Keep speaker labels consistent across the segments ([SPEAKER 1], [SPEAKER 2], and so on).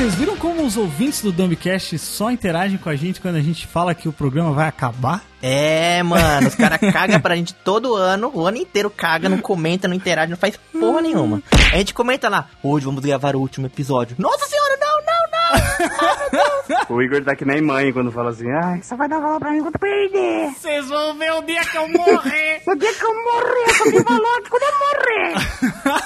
[SPEAKER 1] vocês viram como os ouvintes do Dumbcast só interagem com a gente quando a gente fala que o programa vai acabar?
[SPEAKER 2] É, mano, os caras cagam pra gente todo ano, o ano inteiro caga, não comenta, não interage, não faz porra nenhuma. A gente comenta lá, hoje vamos gravar o último episódio. Nossa senhora!
[SPEAKER 3] O Igor tá que nem mãe quando fala assim, ai, só vai dar valor pra mim quando perder.
[SPEAKER 1] Vocês vão ver o dia que eu morrer!
[SPEAKER 3] No dia que eu morrer, eu só tenho valor quando eu morrer.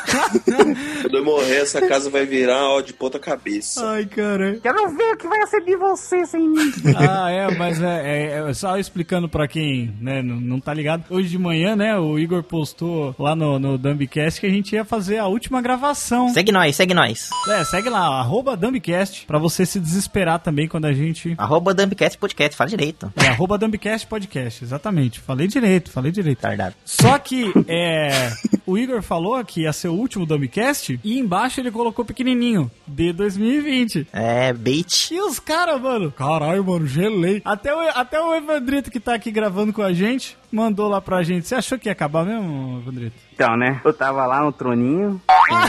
[SPEAKER 4] Quando eu morrer, essa casa vai virar ó, de ponta cabeça.
[SPEAKER 1] Ai, cara.
[SPEAKER 3] Quero ver o que vai ser de você sem mim.
[SPEAKER 1] Ah, é, mas é, é- é só explicando pra quem né, não, não tá ligado. Hoje de manhã, né, o Igor postou lá no, no Dumbcast que a gente ia fazer a última gravação.
[SPEAKER 2] Segue nós, segue nós.
[SPEAKER 1] É, segue lá, arroba Dumbcast, pra você se desesperar também quando a gente...
[SPEAKER 2] Arroba Dumpcast Podcast, fala direito.
[SPEAKER 1] É, arroba Dumbcast Podcast, exatamente. Falei direito, falei direito.
[SPEAKER 2] Tardado.
[SPEAKER 1] Só que é, o Igor falou que ia ser o último Dumbcast e embaixo ele colocou pequenininho, de 2020.
[SPEAKER 2] É, bait.
[SPEAKER 1] E os caras, mano, caralho, mano, gelei. Até o, até o Evandrito que tá aqui gravando com a gente mandou lá pra gente. Você achou que ia acabar mesmo, Evandrito?
[SPEAKER 3] Então, né, eu tava lá no troninho, pra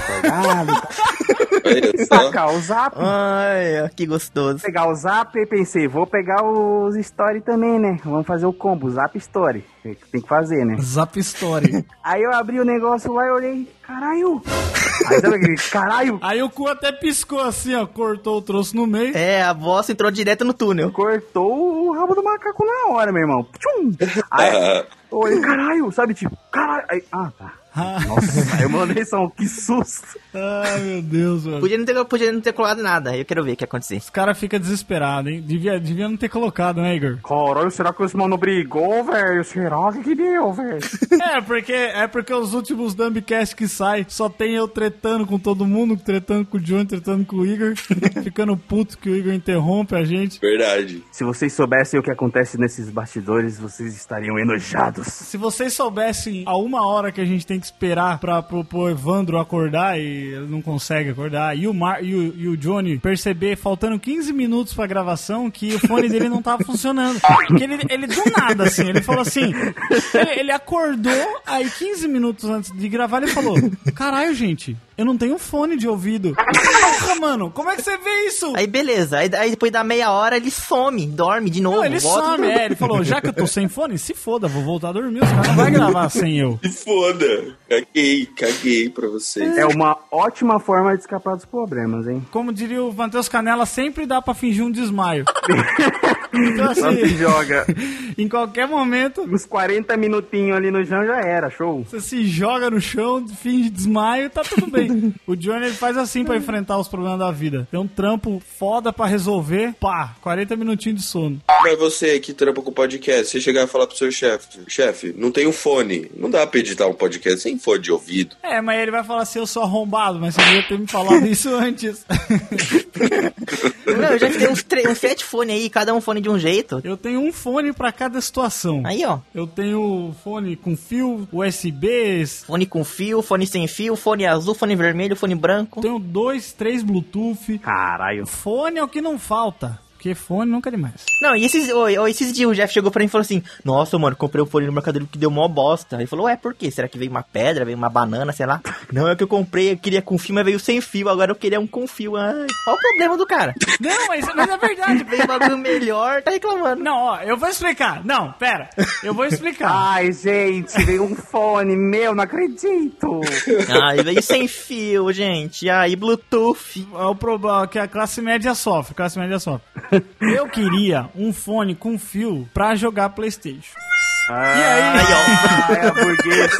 [SPEAKER 4] só.
[SPEAKER 3] causar,
[SPEAKER 2] Ai, que gostoso.
[SPEAKER 3] pegar o zap e pensei, vou pegar os story também, né? Vamos fazer o combo, zap story. Tem que fazer, né?
[SPEAKER 1] Zap Story.
[SPEAKER 3] Aí eu abri o negócio lá e olhei, caralho. Aí sabe aquele caralho?
[SPEAKER 1] Aí o cu até piscou assim, ó, cortou o troço no meio.
[SPEAKER 2] É, a voz entrou direto no túnel.
[SPEAKER 3] Cortou o rabo do macaco na hora, meu irmão. Tchum. Aí olhei, caralho, sabe, tipo, caralho. Aí, ah, tá. Nossa, aí eu mandei só um que susto.
[SPEAKER 1] Ai, meu Deus, mano.
[SPEAKER 2] Podia não ter, podia não ter colado nada. Eu quero ver o que ia acontecer.
[SPEAKER 1] Os caras ficam desesperados, hein? Devia, devia não ter colocado, né, Igor?
[SPEAKER 3] Caralho, será que esse mano brigou, velho? Será que que deu, velho?
[SPEAKER 1] É, porque é porque os últimos Dumbcast que sai só tem eu tretando com todo mundo, tretando com o John, tretando com o Igor, ficando puto que o Igor interrompe a gente.
[SPEAKER 4] Verdade.
[SPEAKER 3] Se vocês soubessem o que acontece nesses bastidores, vocês estariam enojados.
[SPEAKER 1] Se vocês soubessem a uma hora que a gente tem que esperar pra, pro, pro Evandro acordar e ele não consegue acordar, e o, Mar, e, o, e o Johnny perceber, faltando 15 minutos pra gravação, que o fone dele não tava funcionando. Porque ele, ele do nada, assim, ele falou assim, ele, ele acordou, aí 15 minutos antes de gravar ele falou, caralho, gente, eu não tenho fone de ouvido. Porra, mano, como é que você vê isso?
[SPEAKER 2] Aí beleza, aí, aí depois da meia hora ele some, dorme de novo.
[SPEAKER 1] Não, ele
[SPEAKER 2] volta.
[SPEAKER 1] some, é, ele falou, já que eu tô sem fone, se foda, vou voltar a dormir, os caras não vai gravar sem eu.
[SPEAKER 4] Se foda. Caguei, caguei pra vocês.
[SPEAKER 3] É uma ótima forma de escapar dos problemas, hein?
[SPEAKER 1] Como diria o Matheus Canela, sempre dá pra fingir um desmaio. então, assim,
[SPEAKER 3] joga
[SPEAKER 1] em qualquer momento,
[SPEAKER 3] uns 40 minutinhos ali no chão já era, show.
[SPEAKER 1] você se joga no chão, finge desmaio, tá tudo bem. O Johnny ele faz assim pra enfrentar os problemas da vida. Tem um trampo foda pra resolver, pá, 40 minutinhos de sono.
[SPEAKER 4] Mas você que trampa com podcast, você chegar e falar pro seu chefe, chefe, não tem um fone. Não dá pra editar um podcast sem fone de ouvido.
[SPEAKER 1] É, mas ele vai falar assim, eu sou arrombado, mas você devia ter me falado isso antes.
[SPEAKER 2] Não, eu já tenho uns, tre- uns sete fones aí, cada um fone de um jeito.
[SPEAKER 1] Eu tenho um fone pra cada situação.
[SPEAKER 2] Aí, ó.
[SPEAKER 1] Eu tenho fone com fio, USB,
[SPEAKER 2] Fone com fio, fone sem fio, fone azul, fone vermelho, fone branco.
[SPEAKER 1] tenho dois, três Bluetooth.
[SPEAKER 3] Caralho.
[SPEAKER 1] Fone é o que não falta. Porque fone nunca é demais.
[SPEAKER 2] Não, e esses, ô, esses dias o Jeff chegou pra mim e falou assim: Nossa, mano, comprei o fone no Mercado que deu mó bosta. Ele falou: Ué, por quê? Será que veio uma pedra, veio uma banana, sei lá? Não, é que eu comprei, eu queria com fio, mas veio sem fio. Agora eu queria um com fio. Ai, qual o problema do cara?
[SPEAKER 1] Não, mas, mas é verdade.
[SPEAKER 2] Veio um bagulho melhor, tá reclamando.
[SPEAKER 1] Não, ó, eu vou explicar. Não, pera. Eu vou explicar.
[SPEAKER 3] Ai, gente, veio um fone meu, não acredito.
[SPEAKER 2] Ai, veio sem fio, gente. Ai, Bluetooth.
[SPEAKER 1] É o problema que a classe média sofre. A classe média sofre. Eu queria um fone com fio pra jogar Playstation.
[SPEAKER 3] Ah,
[SPEAKER 1] E aí?
[SPEAKER 3] Ai, é burguês.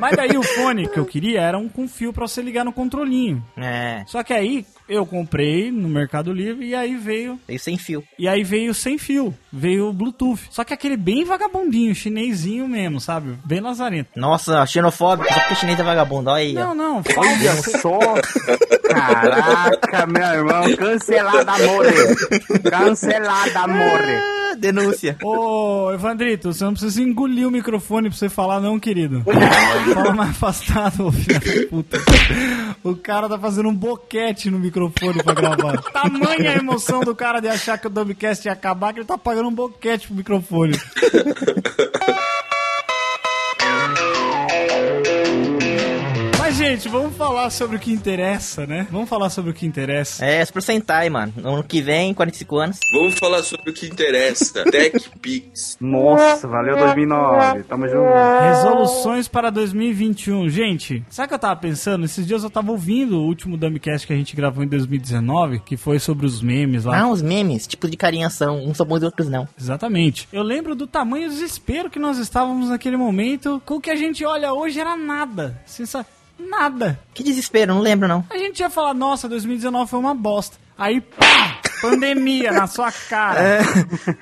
[SPEAKER 1] Mas daí o fone que eu queria era um com fio pra você ligar no controlinho.
[SPEAKER 2] É,
[SPEAKER 1] Só que aí eu comprei no Mercado Livre e aí veio
[SPEAKER 2] veio sem fio.
[SPEAKER 1] E aí veio sem fio, veio o Bluetooth. Só que aquele bem vagabundinho, chinesinho mesmo, sabe? Bem lazarento.
[SPEAKER 2] Nossa, xenofóbico, só porque chinês é vagabundo. Olha aí, ó.
[SPEAKER 1] Não, não,
[SPEAKER 3] Olha só. Caraca, meu irmão. Cancelada, amore. Cancelada, amore.
[SPEAKER 2] Ah, denúncia.
[SPEAKER 1] Ô, Evandrito, você não precisa engolir o microfone pra você falar, não, querido. Fala mais afastado, ô filho da puta. O cara tá fazendo um boquete no microfone pra gravar. Tamanha a emoção do cara de achar que o Dumbcast ia acabar que ele tá pagando um boquete pro microfone. Mas, gente, vamos falar sobre o que interessa, né? Vamos falar sobre o que interessa.
[SPEAKER 2] É, Super Sentai, mano. Ano que vem, 45 anos.
[SPEAKER 4] Vamos falar sobre o que interessa. TechPix.
[SPEAKER 3] Nossa, valeu 2009. Tamo junto.
[SPEAKER 1] Resoluções para 2021. Gente, sabe o que eu tava pensando? Esses dias eu tava ouvindo o último Dumbcast que a gente gravou em 2019, que foi sobre os memes lá.
[SPEAKER 2] Ah, os memes, tipo de carinha são. Uns são bons e outros não.
[SPEAKER 1] Exatamente. Eu lembro do tamanho do desespero que nós estávamos naquele momento. Com o que a gente olha hoje era nada. Sensa... Nada.
[SPEAKER 2] Que desespero, não lembro não.
[SPEAKER 1] A gente ia falar, nossa, 2019 foi uma bosta. Aí, pá! Pandemia na sua cara.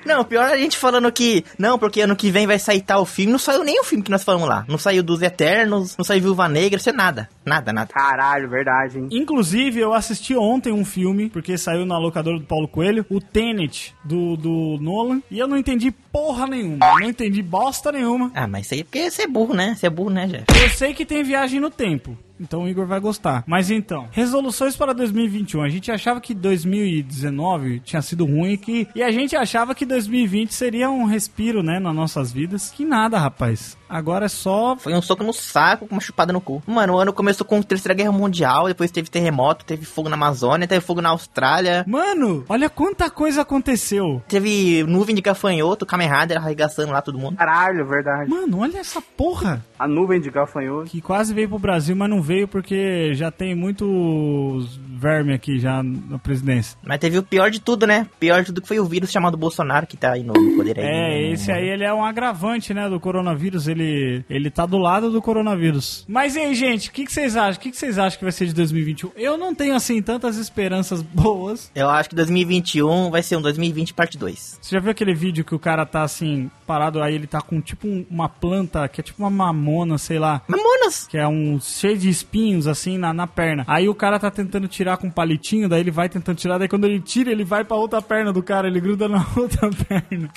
[SPEAKER 2] Não, pior é a gente falando que. Não, porque ano que vem vai sair tal filme. Não saiu nem o filme que nós falamos lá. Não saiu dos Eternos, não saiu Viúva Negra, isso é nada. Nada, nada.
[SPEAKER 3] Caralho, verdade, hein?
[SPEAKER 1] Inclusive, eu assisti ontem um filme, porque saiu na locadora do Paulo Coelho, o Tenet, do, do Nolan, e eu não entendi porra nenhuma. Não entendi bosta nenhuma.
[SPEAKER 2] Ah, mas isso aí é porque você é burro, né? Você é burro, né, Jeff?
[SPEAKER 1] Eu sei que tem viagem no tempo. Então o Igor vai gostar. Mas então, resoluções para 2021. A gente achava que 2019 tinha sido ruim que, e a gente achava que 2020 seria um respiro, né, nas nossas vidas. Que nada, rapaz. Agora é só.
[SPEAKER 2] Foi um soco no saco com uma chupada no cu. Mano, o ano começou com a Terceira Guerra Mundial, depois teve terremoto, teve fogo na Amazônia, teve fogo na Austrália,
[SPEAKER 1] Mano, olha quanta coisa aconteceu.
[SPEAKER 2] teve nuvem de gafanhoto, Kamen Rider arregaçando lá todo mundo.
[SPEAKER 3] Caralho, verdade.
[SPEAKER 1] Mano, olha essa porra.
[SPEAKER 3] A nuvem de gafanhoto.
[SPEAKER 1] Que quase veio pro Brasil, mas não veio porque já tem muitos verme aqui já na presidência.
[SPEAKER 2] Mas teve o pior de tudo, né? Pior de tudo que foi o vírus chamado Bolsonaro, que tá aí no no poder aí.
[SPEAKER 1] É, esse aí ele é um agravante, né, do coronavírus. Ele, ele tá do lado do coronavírus. Mas e aí, gente, o que, que vocês acham? O que, que vocês acham que vai ser de 2021? Eu não tenho, assim, tantas esperanças boas.
[SPEAKER 2] Eu acho que 2021 vai ser um 2020 parte 2.
[SPEAKER 1] Você já viu aquele vídeo que o cara tá, assim, parado, aí ele tá com, tipo, um- uma planta, que é tipo uma mamona, sei lá.
[SPEAKER 2] Mamonas!
[SPEAKER 1] Que é um cheio de espinhos, assim, na, na perna. Aí o cara tá tentando tirar com um palitinho, daí ele vai tentando tirar, daí quando ele tira, ele vai pra outra perna do cara, ele gruda na outra perna.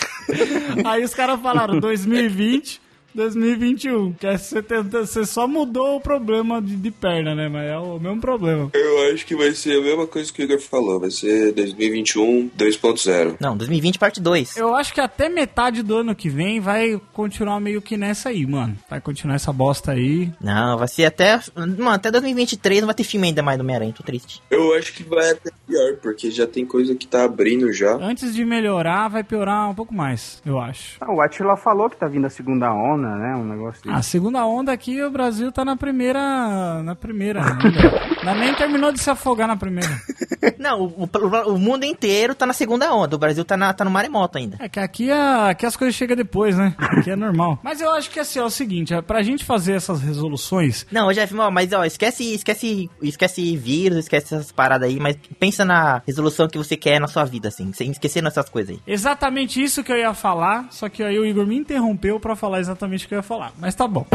[SPEAKER 1] Aí os caras falaram, 2020... 2021, que é você, tenta, você só mudou o problema de, de perna, né? Mas é o mesmo problema.
[SPEAKER 4] Eu acho que vai ser a mesma coisa que o Igor falou. Vai ser 2021 2.0.
[SPEAKER 2] Não, 2020 parte 2.
[SPEAKER 1] Eu acho que até metade do ano que vem vai continuar meio que nessa aí, mano. Vai continuar essa bosta aí.
[SPEAKER 2] Não, vai ser até. Mano, até 2023 não vai ter filme ainda mais do Homem-Aranha, tô triste.
[SPEAKER 4] Eu acho que vai até pior, porque já tem coisa que tá abrindo já.
[SPEAKER 1] Antes de melhorar, vai piorar um pouco mais, eu acho.
[SPEAKER 3] Ah, o Atila falou que tá vindo a segunda onda, né? Um negócio
[SPEAKER 1] A segunda onda aqui, o Brasil tá na primeira. Na primeira ainda. Nem terminou de se afogar na primeira.
[SPEAKER 2] Não, o, o- o mundo inteiro tá na segunda onda. O Brasil tá, na, tá no maremoto ainda.
[SPEAKER 1] É que aqui, a- aqui as coisas chegam depois, né? Aqui é normal. Mas eu acho que assim, é o seguinte, é, pra gente fazer essas resoluções,
[SPEAKER 2] Não, Jeff, mas ó, esquece, esquece, esquece vírus, esquece essas paradas aí, mas pensa na resolução que você quer na sua vida, assim, sem esquecer nessas coisas aí.
[SPEAKER 1] exatamente isso que eu ia falar, só que aí o Igor me interrompeu pra falar exatamente o que eu ia falar. Mas tá bom.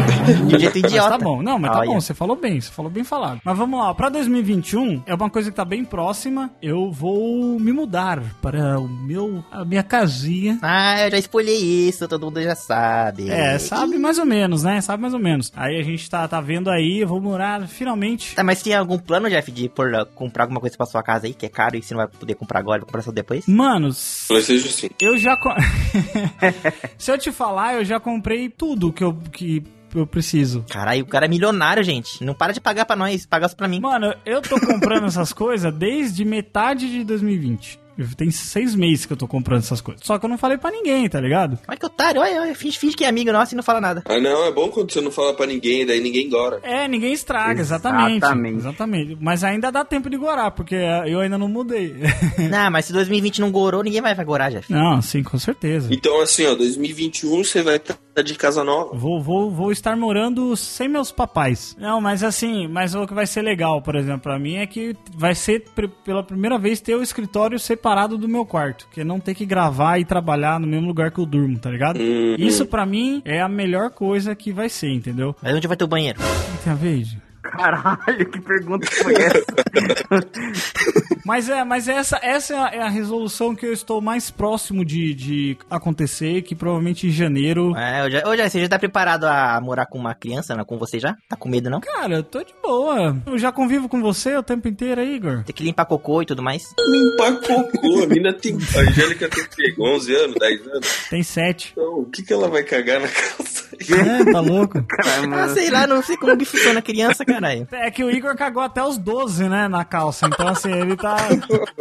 [SPEAKER 2] De um jeito
[SPEAKER 1] Mas
[SPEAKER 2] idiota.
[SPEAKER 1] tá bom, não, mas tá
[SPEAKER 2] Olha.
[SPEAKER 1] bom, você falou bem, você falou bem falado. Mas vamos lá, pra 2021, é uma coisa que tá bem próxima, eu vou me mudar para o meu, a minha casinha.
[SPEAKER 2] Ah, eu já spoilei isso, todo mundo já sabe.
[SPEAKER 1] É, sabe mais ou menos, né? Sabe mais ou menos. Aí a gente tá, tá vendo aí, eu vou morar finalmente.
[SPEAKER 2] Tá, mas tem algum plano, Jeff, de por, comprar alguma coisa pra sua casa aí, que é caro e você não vai poder comprar agora, vai comprar só depois?
[SPEAKER 1] Mano,
[SPEAKER 4] PlayStation 5.
[SPEAKER 1] eu já. co- Se eu te falar, eu já comprei tudo que eu, que eu preciso.
[SPEAKER 2] Caralho, o cara é milionário, gente. Não para de pagar pra nós, paga pra mim.
[SPEAKER 1] Mano, eu tô comprando essas coisas desde metade de 2020. Tem seis meses que eu tô comprando essas coisas. Só que eu não falei pra ninguém, tá ligado?
[SPEAKER 2] Olha que otário, olha, olha, finge, finge que é amigo nosso e não fala nada.
[SPEAKER 4] Ah, não, é bom quando você não fala pra ninguém, daí ninguém gora.
[SPEAKER 1] É, ninguém estraga, exatamente.
[SPEAKER 3] Exatamente.
[SPEAKER 1] Exatamente. Mas ainda dá tempo de gorar, porque eu ainda não mudei.
[SPEAKER 2] não, mas se 2020 não gorou, ninguém vai, vai gorar, Jeff.
[SPEAKER 1] não, sim, com certeza.
[SPEAKER 4] Então, assim, ó, 2021 você vai estar de casa nova.
[SPEAKER 1] Vou, vou, vou estar morando sem meus papais. Não, mas assim, mas o que vai ser legal, por exemplo, pra mim é que vai ser pela primeira vez ter o escritório separado do meu quarto. Que é não ter que gravar e trabalhar no mesmo lugar que eu durmo, tá ligado?
[SPEAKER 4] Uhum.
[SPEAKER 1] Isso pra mim é a melhor coisa que vai ser, entendeu?
[SPEAKER 2] Mas onde vai ter o banheiro?
[SPEAKER 1] Tem a Igi?
[SPEAKER 3] Caralho, que pergunta foi essa?
[SPEAKER 1] Mas é, mas essa, essa é a, é a resolução que eu estou mais próximo de, de acontecer, que provavelmente em janeiro.
[SPEAKER 2] É, eu já, ô, Jeff, você já tá preparado a morar com uma criança, né, com você já? Tá com medo, não?
[SPEAKER 1] Cara, eu tô de boa. Eu já convivo com você o tempo inteiro aí, Igor.
[SPEAKER 2] Tem que limpar cocô e tudo mais.
[SPEAKER 4] Limpar cocô. A mina tem. A Angélica tem que 11 anos, 10 anos.
[SPEAKER 1] Tem sete.
[SPEAKER 4] Então, o que, que ela vai cagar na calça?
[SPEAKER 1] É, tá louco?
[SPEAKER 3] Caramba.
[SPEAKER 2] Ah, sei lá, não sei como que funciona a criança, caralho.
[SPEAKER 1] É que o Igor cagou até os 12, né, na calça. Então, assim, ele tá.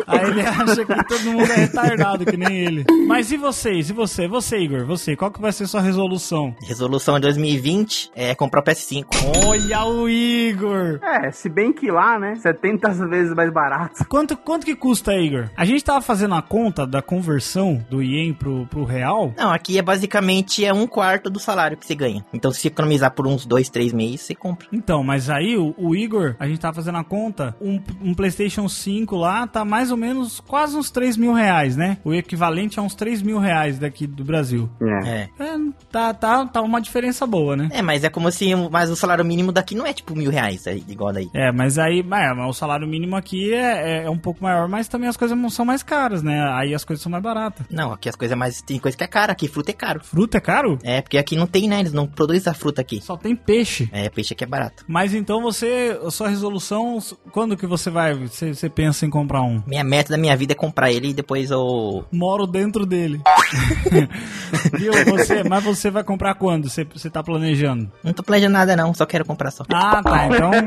[SPEAKER 1] Aí ele acha que todo mundo é retardado, que nem ele. Mas e vocês? E você? Você, Igor? Você? Qual que vai ser sua resolução?
[SPEAKER 2] Resolução de 2020 é comprar o PS5.
[SPEAKER 1] Olha o Igor!
[SPEAKER 3] É, se bem que lá, né, 70 vezes mais barato.
[SPEAKER 1] Quanto, quanto que custa, Igor? A gente tava fazendo a conta da conversão do ien pro, pro real.
[SPEAKER 2] Não, aqui é basicamente é um quarto do salário que você ganha. Então, se economizar por uns dois, três meses, você compra.
[SPEAKER 1] Então, mas aí o, o Igor, a gente tava fazendo a conta, um, um PlayStation 5 lá tá mais ou menos quase uns 3 mil reais, né? O equivalente a uns 3 mil reais daqui do Brasil.
[SPEAKER 3] É.
[SPEAKER 2] É.
[SPEAKER 1] É, tá, tá, tá uma diferença boa, né?
[SPEAKER 2] É, mas é como se. Mas o salário mínimo daqui não é tipo mil reais, é igual daí.
[SPEAKER 1] É, mas aí, é, mas o salário mínimo aqui é, é, é um pouco maior, mas também as coisas não são mais caras, né? Aí as coisas são mais baratas.
[SPEAKER 2] Não, aqui as coisas mais. Tem coisa que é cara, aqui fruta é caro.
[SPEAKER 1] Fruta é caro?
[SPEAKER 2] É, porque aqui não tem, né? Eles não produzem a fruta aqui.
[SPEAKER 1] Só tem peixe.
[SPEAKER 2] É, peixe aqui é barato.
[SPEAKER 1] Mas então você, a sua resolução, quando que você vai, você, você pensa em comprar um?
[SPEAKER 2] Minha meta da minha vida é comprar ele e depois eu.
[SPEAKER 1] Moro dentro dele. Viu? Você, mas você vai comprar quando? Você, você tá planejando?
[SPEAKER 2] Não tô planejando nada, não, só quero comprar só.
[SPEAKER 1] Ah, tá. Então.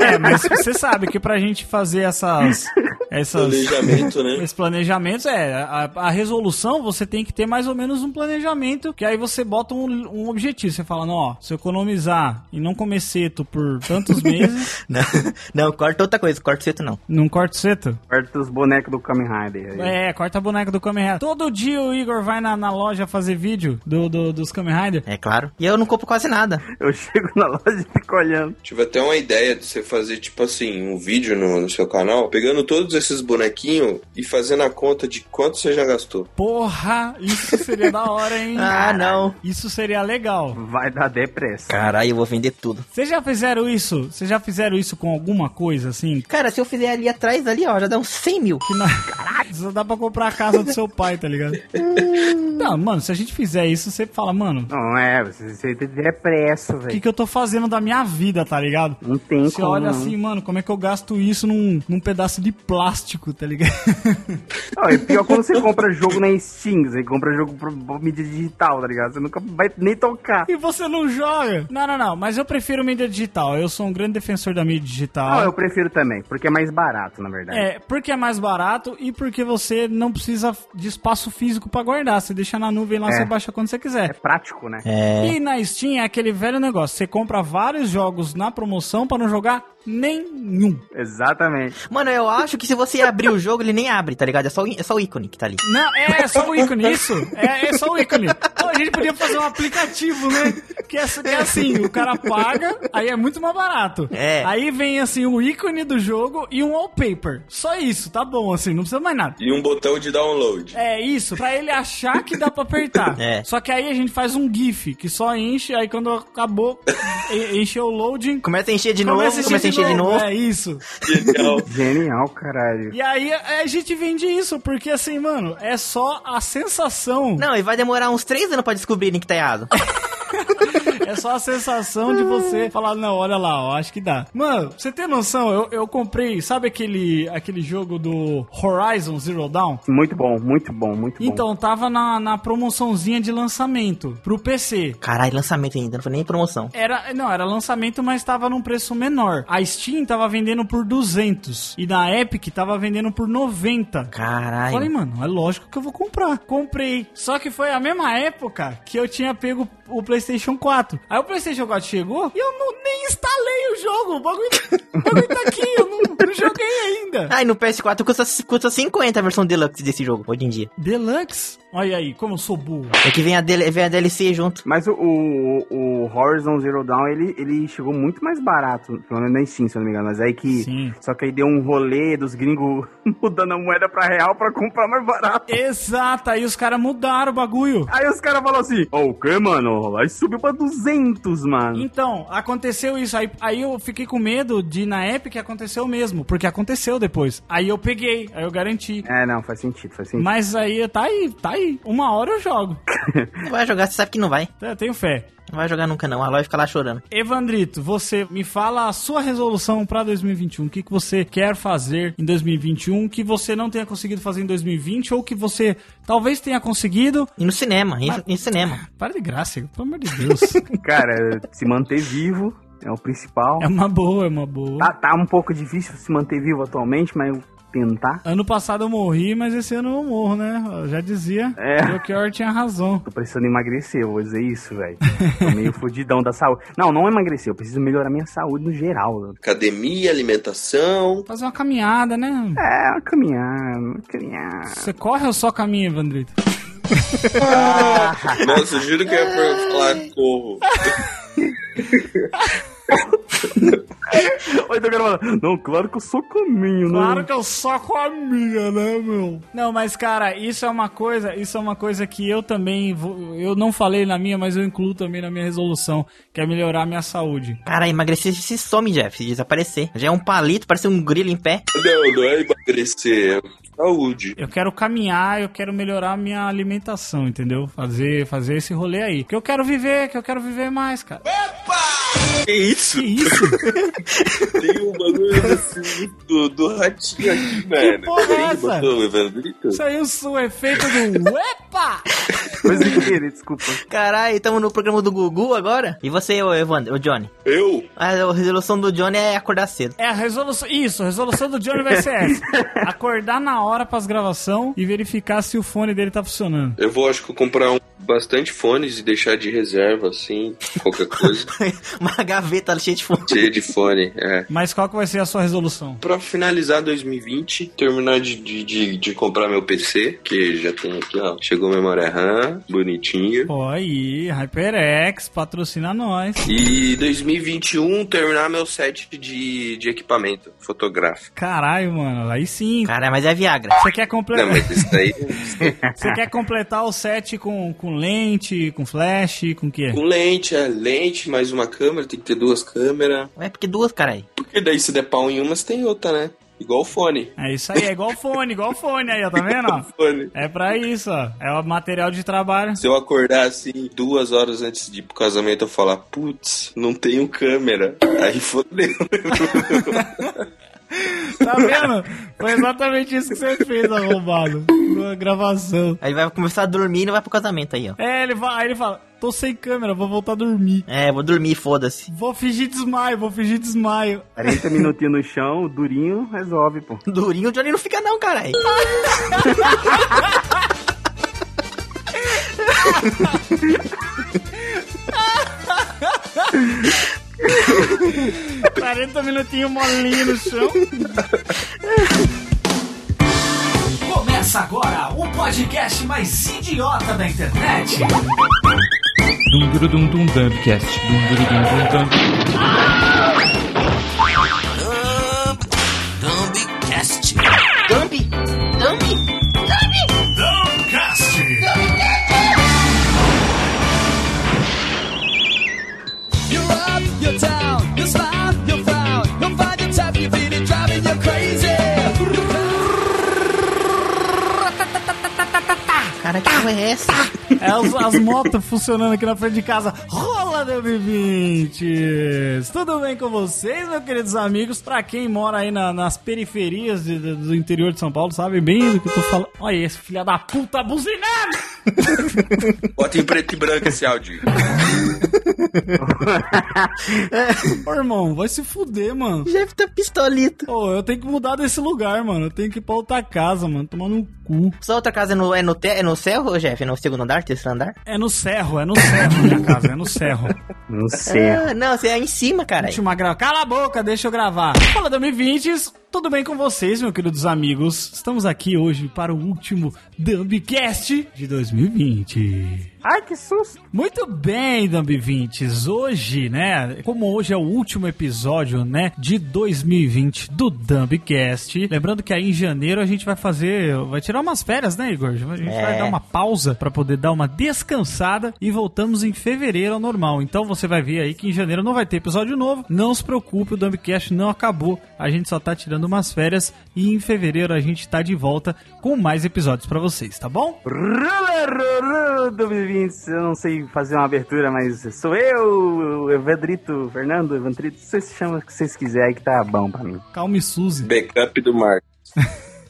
[SPEAKER 1] É, mas você sabe que pra gente fazer essas. Essas
[SPEAKER 4] Planejamento, né?
[SPEAKER 1] esses planejamentos, é. A, a resolução você tem que ter mais ou menos um planejamento. Que aí você bota um, um objetivo. Você fala, não, ó, se eu economizar e não comer seto por tantos meses,
[SPEAKER 2] Não, não, corta outra coisa, corta seto não.
[SPEAKER 1] não corto seto.
[SPEAKER 3] Perto dos bonecos do Kamen Rider. aí.
[SPEAKER 1] É, corta a boneca do Kamen Rider. Todo dia o Igor vai na, na loja fazer vídeo do, do- dos Kamen Rider.
[SPEAKER 2] É claro. E eu não compro quase nada.
[SPEAKER 3] Eu chego na loja e fico olhando.
[SPEAKER 4] Tive até uma ideia de você fazer, tipo assim, um vídeo no, no seu canal, pegando todos esses bonequinhos e fazendo a conta de quanto você já gastou.
[SPEAKER 1] Porra, isso seria da hora, hein?
[SPEAKER 2] Ah, não.
[SPEAKER 1] Isso seria legal.
[SPEAKER 3] Vai dar depressa.
[SPEAKER 2] Caralho, eu vou vender tudo.
[SPEAKER 1] Vocês já fizeram isso? Vocês já fizeram isso com alguma coisa assim?
[SPEAKER 2] Cara, se eu fizer ali atrás, ali, ó, já dá uns 100 mil.
[SPEAKER 1] Que na... Caralho, só dá pra comprar a casa do seu pai, tá ligado? Não, mano, se a gente fizer isso, você fala, mano,
[SPEAKER 3] Não é, você, você tem depressa,
[SPEAKER 1] o que,
[SPEAKER 3] velho.
[SPEAKER 1] que eu tô fazendo da minha vida, tá ligado?
[SPEAKER 3] Não tem
[SPEAKER 1] Você
[SPEAKER 3] como.
[SPEAKER 1] olha
[SPEAKER 3] não.
[SPEAKER 1] assim, mano, como é que eu gasto isso num, num pedaço de plástico, tá ligado?
[SPEAKER 3] Não, é pior quando você compra jogo na Steam, você compra jogo por mídia digital, tá ligado? Você nunca vai nem tocar.
[SPEAKER 1] e você não joga. Não, não, não, mas eu prefiro mídia digital. Eu sou um grande defensor da mídia digital.
[SPEAKER 3] Não, eu prefiro também, porque é mais barato, na verdade.
[SPEAKER 1] É, porque é mais barato e porque você não precisa de espaço físico pra guardar. Você deixa na nuvem lá,
[SPEAKER 3] É.
[SPEAKER 1] você baixa quando você
[SPEAKER 3] É
[SPEAKER 1] quiser.
[SPEAKER 3] prático, né?
[SPEAKER 2] É.
[SPEAKER 1] E na Steam é aquele velho negócio. Você compra vários jogos na promoção pra não jogar nenhum.
[SPEAKER 3] Exatamente.
[SPEAKER 2] Mano, eu acho que se você abrir o jogo, ele nem abre, tá ligado? É só, o- é só o ícone que tá ali.
[SPEAKER 1] Não, é só o ícone, isso. É, é só o ícone. Pô, a gente podia fazer um aplicativo, né? Que é, que é assim, o cara paga, aí é muito mais barato.
[SPEAKER 2] É.
[SPEAKER 1] Aí vem assim o ícone do jogo e um wallpaper. Só isso, tá bom, assim, não precisa mais nada.
[SPEAKER 4] E um botão de download.
[SPEAKER 1] É isso, pra ele achar que dá pra apertar.
[SPEAKER 2] É.
[SPEAKER 1] Só que aí a gente faz um GIF que só enche, aí quando acabou, encheu o loading.
[SPEAKER 2] Começa a encher de novo, começa a encher de novo.
[SPEAKER 1] É isso.
[SPEAKER 4] Genial.
[SPEAKER 3] Genial, caralho.
[SPEAKER 1] E aí a gente vende isso, porque assim, mano, é só a sensação.
[SPEAKER 2] Não, e vai demorar uns 3 anos pra descobrirem que tá errado.
[SPEAKER 1] É só a sensação de você falar, não, olha lá, ó, acho que dá. Mano, pra você ter noção, eu, eu comprei, sabe aquele, aquele jogo do Horizon Zero Dawn?
[SPEAKER 3] Muito bom, muito bom, muito bom.
[SPEAKER 1] Então, tava na, na promoçãozinha de lançamento pro PC.
[SPEAKER 2] Caralho, lançamento ainda, não foi nem promoção.
[SPEAKER 1] Era, não, era lançamento, mas tava num preço menor. A Steam tava vendendo por 200 e na Epic tava vendendo por 90.
[SPEAKER 2] Caralho.
[SPEAKER 1] Falei, mano, é lógico que eu vou comprar. Comprei. Só que foi a mesma época que eu tinha pego o PlayStation 4. Aí o PlayStation 4 chegou e eu não, nem instalei o jogo. O bagulho, o bagulho tá aqui, eu não, não joguei ainda.
[SPEAKER 2] Ai, no PS4 custa, custa 50 a versão deluxe desse jogo, hoje em dia.
[SPEAKER 1] Deluxe? Olha aí, como eu sou burro.
[SPEAKER 2] É que vem a, DL vem a DLC junto.
[SPEAKER 3] Mas o, o, o Horizon Zero Dawn, ele, ele chegou muito mais barato, pelo menos na Steam, se eu não me engano. Mas aí que.
[SPEAKER 1] Sim.
[SPEAKER 3] Só que aí deu um rolê dos gringos mudando a moeda pra real pra comprar mais barato.
[SPEAKER 1] Exato, aí os caras mudaram o bagulho.
[SPEAKER 3] Aí os caras falaram assim: o que, mano? Aí subiu pra 200, mano.
[SPEAKER 1] Então, aconteceu isso. Aí, aí eu fiquei com medo de na Epic aconteceu mesmo. Porque aconteceu depois. Aí eu peguei, aí eu garanti.
[SPEAKER 3] É, não, faz sentido, faz sentido.
[SPEAKER 1] Mas aí tá aí, tá aí. Uma hora eu jogo.
[SPEAKER 2] Não vai jogar, você sabe que não vai.
[SPEAKER 1] Eu tenho fé.
[SPEAKER 2] Não vai jogar nunca não, a Aloy fica lá chorando.
[SPEAKER 1] Evandrito, você me fala a sua resolução pra 2021. O que, que você quer fazer em 2021 que você não tenha conseguido fazer em 2020 ou que você talvez tenha conseguido.
[SPEAKER 2] E no cinema, e no cinema.
[SPEAKER 1] Para de graça, pelo amor de Deus.
[SPEAKER 3] Cara, se manter vivo é o principal.
[SPEAKER 1] é uma boa, é uma boa.
[SPEAKER 3] Tá, tá um pouco difícil se manter vivo atualmente, mas tentar.
[SPEAKER 1] Ano passado eu morri, mas esse ano eu não morro, né? Eu já dizia.
[SPEAKER 3] É.
[SPEAKER 1] O Belchior tinha razão.
[SPEAKER 3] Tô precisando emagrecer, eu vou dizer isso, velho. Tô meio fodidão da saúde. Não, não emagrecer, eu preciso melhorar minha saúde no geral. velho.
[SPEAKER 4] Academia, alimentação.
[SPEAKER 1] Fazer uma caminhada, né?
[SPEAKER 3] É, uma caminhar, uma caminhar.
[SPEAKER 1] Você corre ou só caminha, Evandrito?
[SPEAKER 4] Nossa, eu juro que eu ia falar corro.
[SPEAKER 3] Oi, tô gravando. Não, claro que eu sou caminho, né?
[SPEAKER 1] Claro que eu só caminha, né, meu? Não, mas cara, isso é uma coisa, isso é uma coisa que eu também vou, eu não falei na minha, mas eu incluo também na minha resolução, que é melhorar a minha saúde.
[SPEAKER 2] Cara, emagrecer se some, Jeff, se desaparecer. Já é um palito, parece um grilo em pé.
[SPEAKER 4] Não, não é emagrecer, é saúde.
[SPEAKER 1] Eu quero caminhar, eu quero melhorar a minha alimentação, entendeu? Fazer, fazer esse rolê aí. Que eu quero viver, que eu quero viver mais, cara.
[SPEAKER 4] Que isso?
[SPEAKER 1] Que isso?
[SPEAKER 4] Tem um bagulho assim do, do ratinho aqui, mano.
[SPEAKER 1] porra é essa?
[SPEAKER 4] botou o?
[SPEAKER 1] Isso aí é o efeito do Epa!
[SPEAKER 3] Coisa de querer, desculpa.
[SPEAKER 2] Caralho, estamos no programa do Gugu agora? E você, ô Evandro, ô Johnny?
[SPEAKER 4] Eu?
[SPEAKER 2] A resolução do Johnny é acordar cedo.
[SPEAKER 1] É a resolução. Isso, a resolução do Johnny vai ser essa: acordar na hora pras gravação e verificar se o fone dele tá funcionando.
[SPEAKER 4] Eu vou, acho que, comprar um, bastante fones e deixar de reserva, assim, qualquer coisa.
[SPEAKER 2] Uma gaveta cheia de fone.
[SPEAKER 4] Cheio de fone, é.
[SPEAKER 1] Mas qual que vai ser a sua resolução?
[SPEAKER 4] Pra finalizar 2020, terminar de, de, de, de comprar meu PC, que já tem aqui, ó. Chegou memória RAM, bonitinho.
[SPEAKER 1] Pô, aí, HyperX, patrocina nós.
[SPEAKER 4] E 2021, terminar meu set de, de equipamento fotográfico.
[SPEAKER 1] Caralho, mano, aí sim.
[SPEAKER 2] Cara, mas é Viagra.
[SPEAKER 1] Você quer
[SPEAKER 4] Não,
[SPEAKER 1] completar.
[SPEAKER 4] mas isso daí.
[SPEAKER 1] Você quer completar o set com, com lente, com flash, com o quê?
[SPEAKER 4] Com lente, é lente, mais uma câmera, tem que ter duas câmeras.
[SPEAKER 2] É porque duas, caralho.
[SPEAKER 4] Porque daí se der pau em uma, você tem outra, né? Igual o fone.
[SPEAKER 1] É isso aí, é igual fone, igual fone aí, ó, tá vendo? ó?
[SPEAKER 4] Fone.
[SPEAKER 1] É pra isso, ó. É o material de trabalho.
[SPEAKER 4] Se eu acordar assim, duas horas antes de ir pro casamento, eu falar, putz, não tenho câmera. Aí fodeu.
[SPEAKER 1] Tá vendo? Foi exatamente isso que você fez, arrombado. Na gravação.
[SPEAKER 2] Aí vai começar a dormir e não vai pro casamento aí, ó.
[SPEAKER 1] É, ele vai, aí ele fala, tô sem câmera, vou voltar a dormir.
[SPEAKER 2] É, vou dormir, foda-se.
[SPEAKER 1] Vou fingir desmaio, vou fingir desmaio.
[SPEAKER 3] 40 minutinhos no chão, durinho, resolve, pô.
[SPEAKER 2] Durinho o Johnny não fica não, caralho.
[SPEAKER 1] Caraca. 40 minutinhos molinho no chão.
[SPEAKER 5] Começa agora o podcast mais idiota da internet.
[SPEAKER 6] Dum dum dum dum dumbcast. Dum dum dum dum dum.
[SPEAKER 5] Dumbcast.
[SPEAKER 2] Dump! Dump!
[SPEAKER 7] Up, you're down, you smile, you frown. You'll find your type, you feel it driving you crazy.
[SPEAKER 2] Cara, que porra é essa?
[SPEAKER 1] É as, as motos funcionando aqui na frente de casa. Rola, W20! Tudo bem com vocês, meus queridos amigos? Pra quem mora aí na- nas periferias de- de- do interior de São Paulo, sabe bem do que eu tô falando. Olha esse filho da puta buzinando!
[SPEAKER 4] Bota em preto e branco esse áudio.
[SPEAKER 1] Ô, irmão, vai se fuder, mano.
[SPEAKER 2] Jeff tá pistolito.
[SPEAKER 1] Pô, eu tenho que mudar desse lugar, mano. Eu tenho que ir pra outra casa, mano. Tomar no cu.
[SPEAKER 2] Sua outra casa é no, é no, te, é no ô, Jeff? É no segundo andar, terceiro andar?
[SPEAKER 1] É no Cerro, é no Cerro, minha casa, é no Cerro.
[SPEAKER 3] Não sei.
[SPEAKER 2] Ah, não, você é em cima, cara.
[SPEAKER 1] Última gra... Cala a boca, deixa eu gravar. Fala 2020, tudo bem com vocês, meus queridos amigos? Estamos aqui hoje para o último Dumbcast de 2020.
[SPEAKER 3] Ai, que susto.
[SPEAKER 1] Muito bem, Dumb20. Hoje, né? Como hoje é o último episódio, né? De 2020 do Dumbcast. Lembrando que aí em janeiro a gente vai fazer. Vai tirar umas férias, né, Igor? A gente vai
[SPEAKER 2] É.
[SPEAKER 1] dar uma pausa pra poder dar uma descansada e voltamos em fevereiro ao normal. Então você vai ver aí que em janeiro não vai ter episódio novo. Não se preocupe, o Dumbcast não acabou. A gente só tá tirando tirando umas férias e em fevereiro a gente tá de volta com mais episódios pra vocês, tá bom?
[SPEAKER 3] Rulê, 2020, eu não sei fazer uma abertura, mas sou eu, Evandrito, Fernando, Evandrito, vocês se chamam o que vocês quiserem que tá bom pra mim.
[SPEAKER 1] Calma e Suzy.
[SPEAKER 4] Backup do Marcos.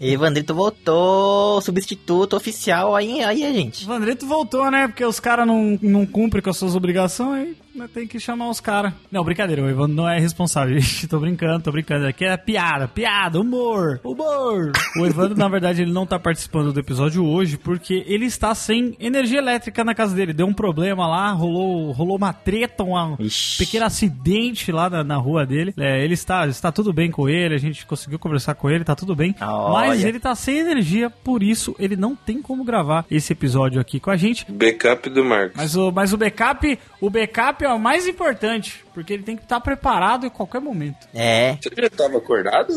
[SPEAKER 2] Evandrito voltou, substituto oficial aí, aí, gente.
[SPEAKER 1] O Vandrito voltou, né? Porque os caras não, não cumprem com as suas obrigações, aí tem que chamar os caras. Não, brincadeira, o Evandro não é responsável. Tô brincando, tô brincando. Aqui é piada, piada, humor, humor. O Evandro, na verdade, ele não tá participando do episódio hoje porque ele está sem energia elétrica na casa dele. Deu um problema lá, rolou, rolou uma treta, um
[SPEAKER 2] Ixi.
[SPEAKER 1] pequeno acidente lá na, na rua dele. É, ele está, está tudo bem com ele, a gente conseguiu conversar com ele, tá tudo bem.
[SPEAKER 2] Olha.
[SPEAKER 1] Mas ele tá sem energia, por isso ele não tem como gravar esse episódio aqui com a gente.
[SPEAKER 4] Backup do Marcos.
[SPEAKER 1] Mas o, mas o backup, o backup é o mais importante, porque ele tem que estar preparado em qualquer momento.
[SPEAKER 2] É.
[SPEAKER 4] Você já tava acordado,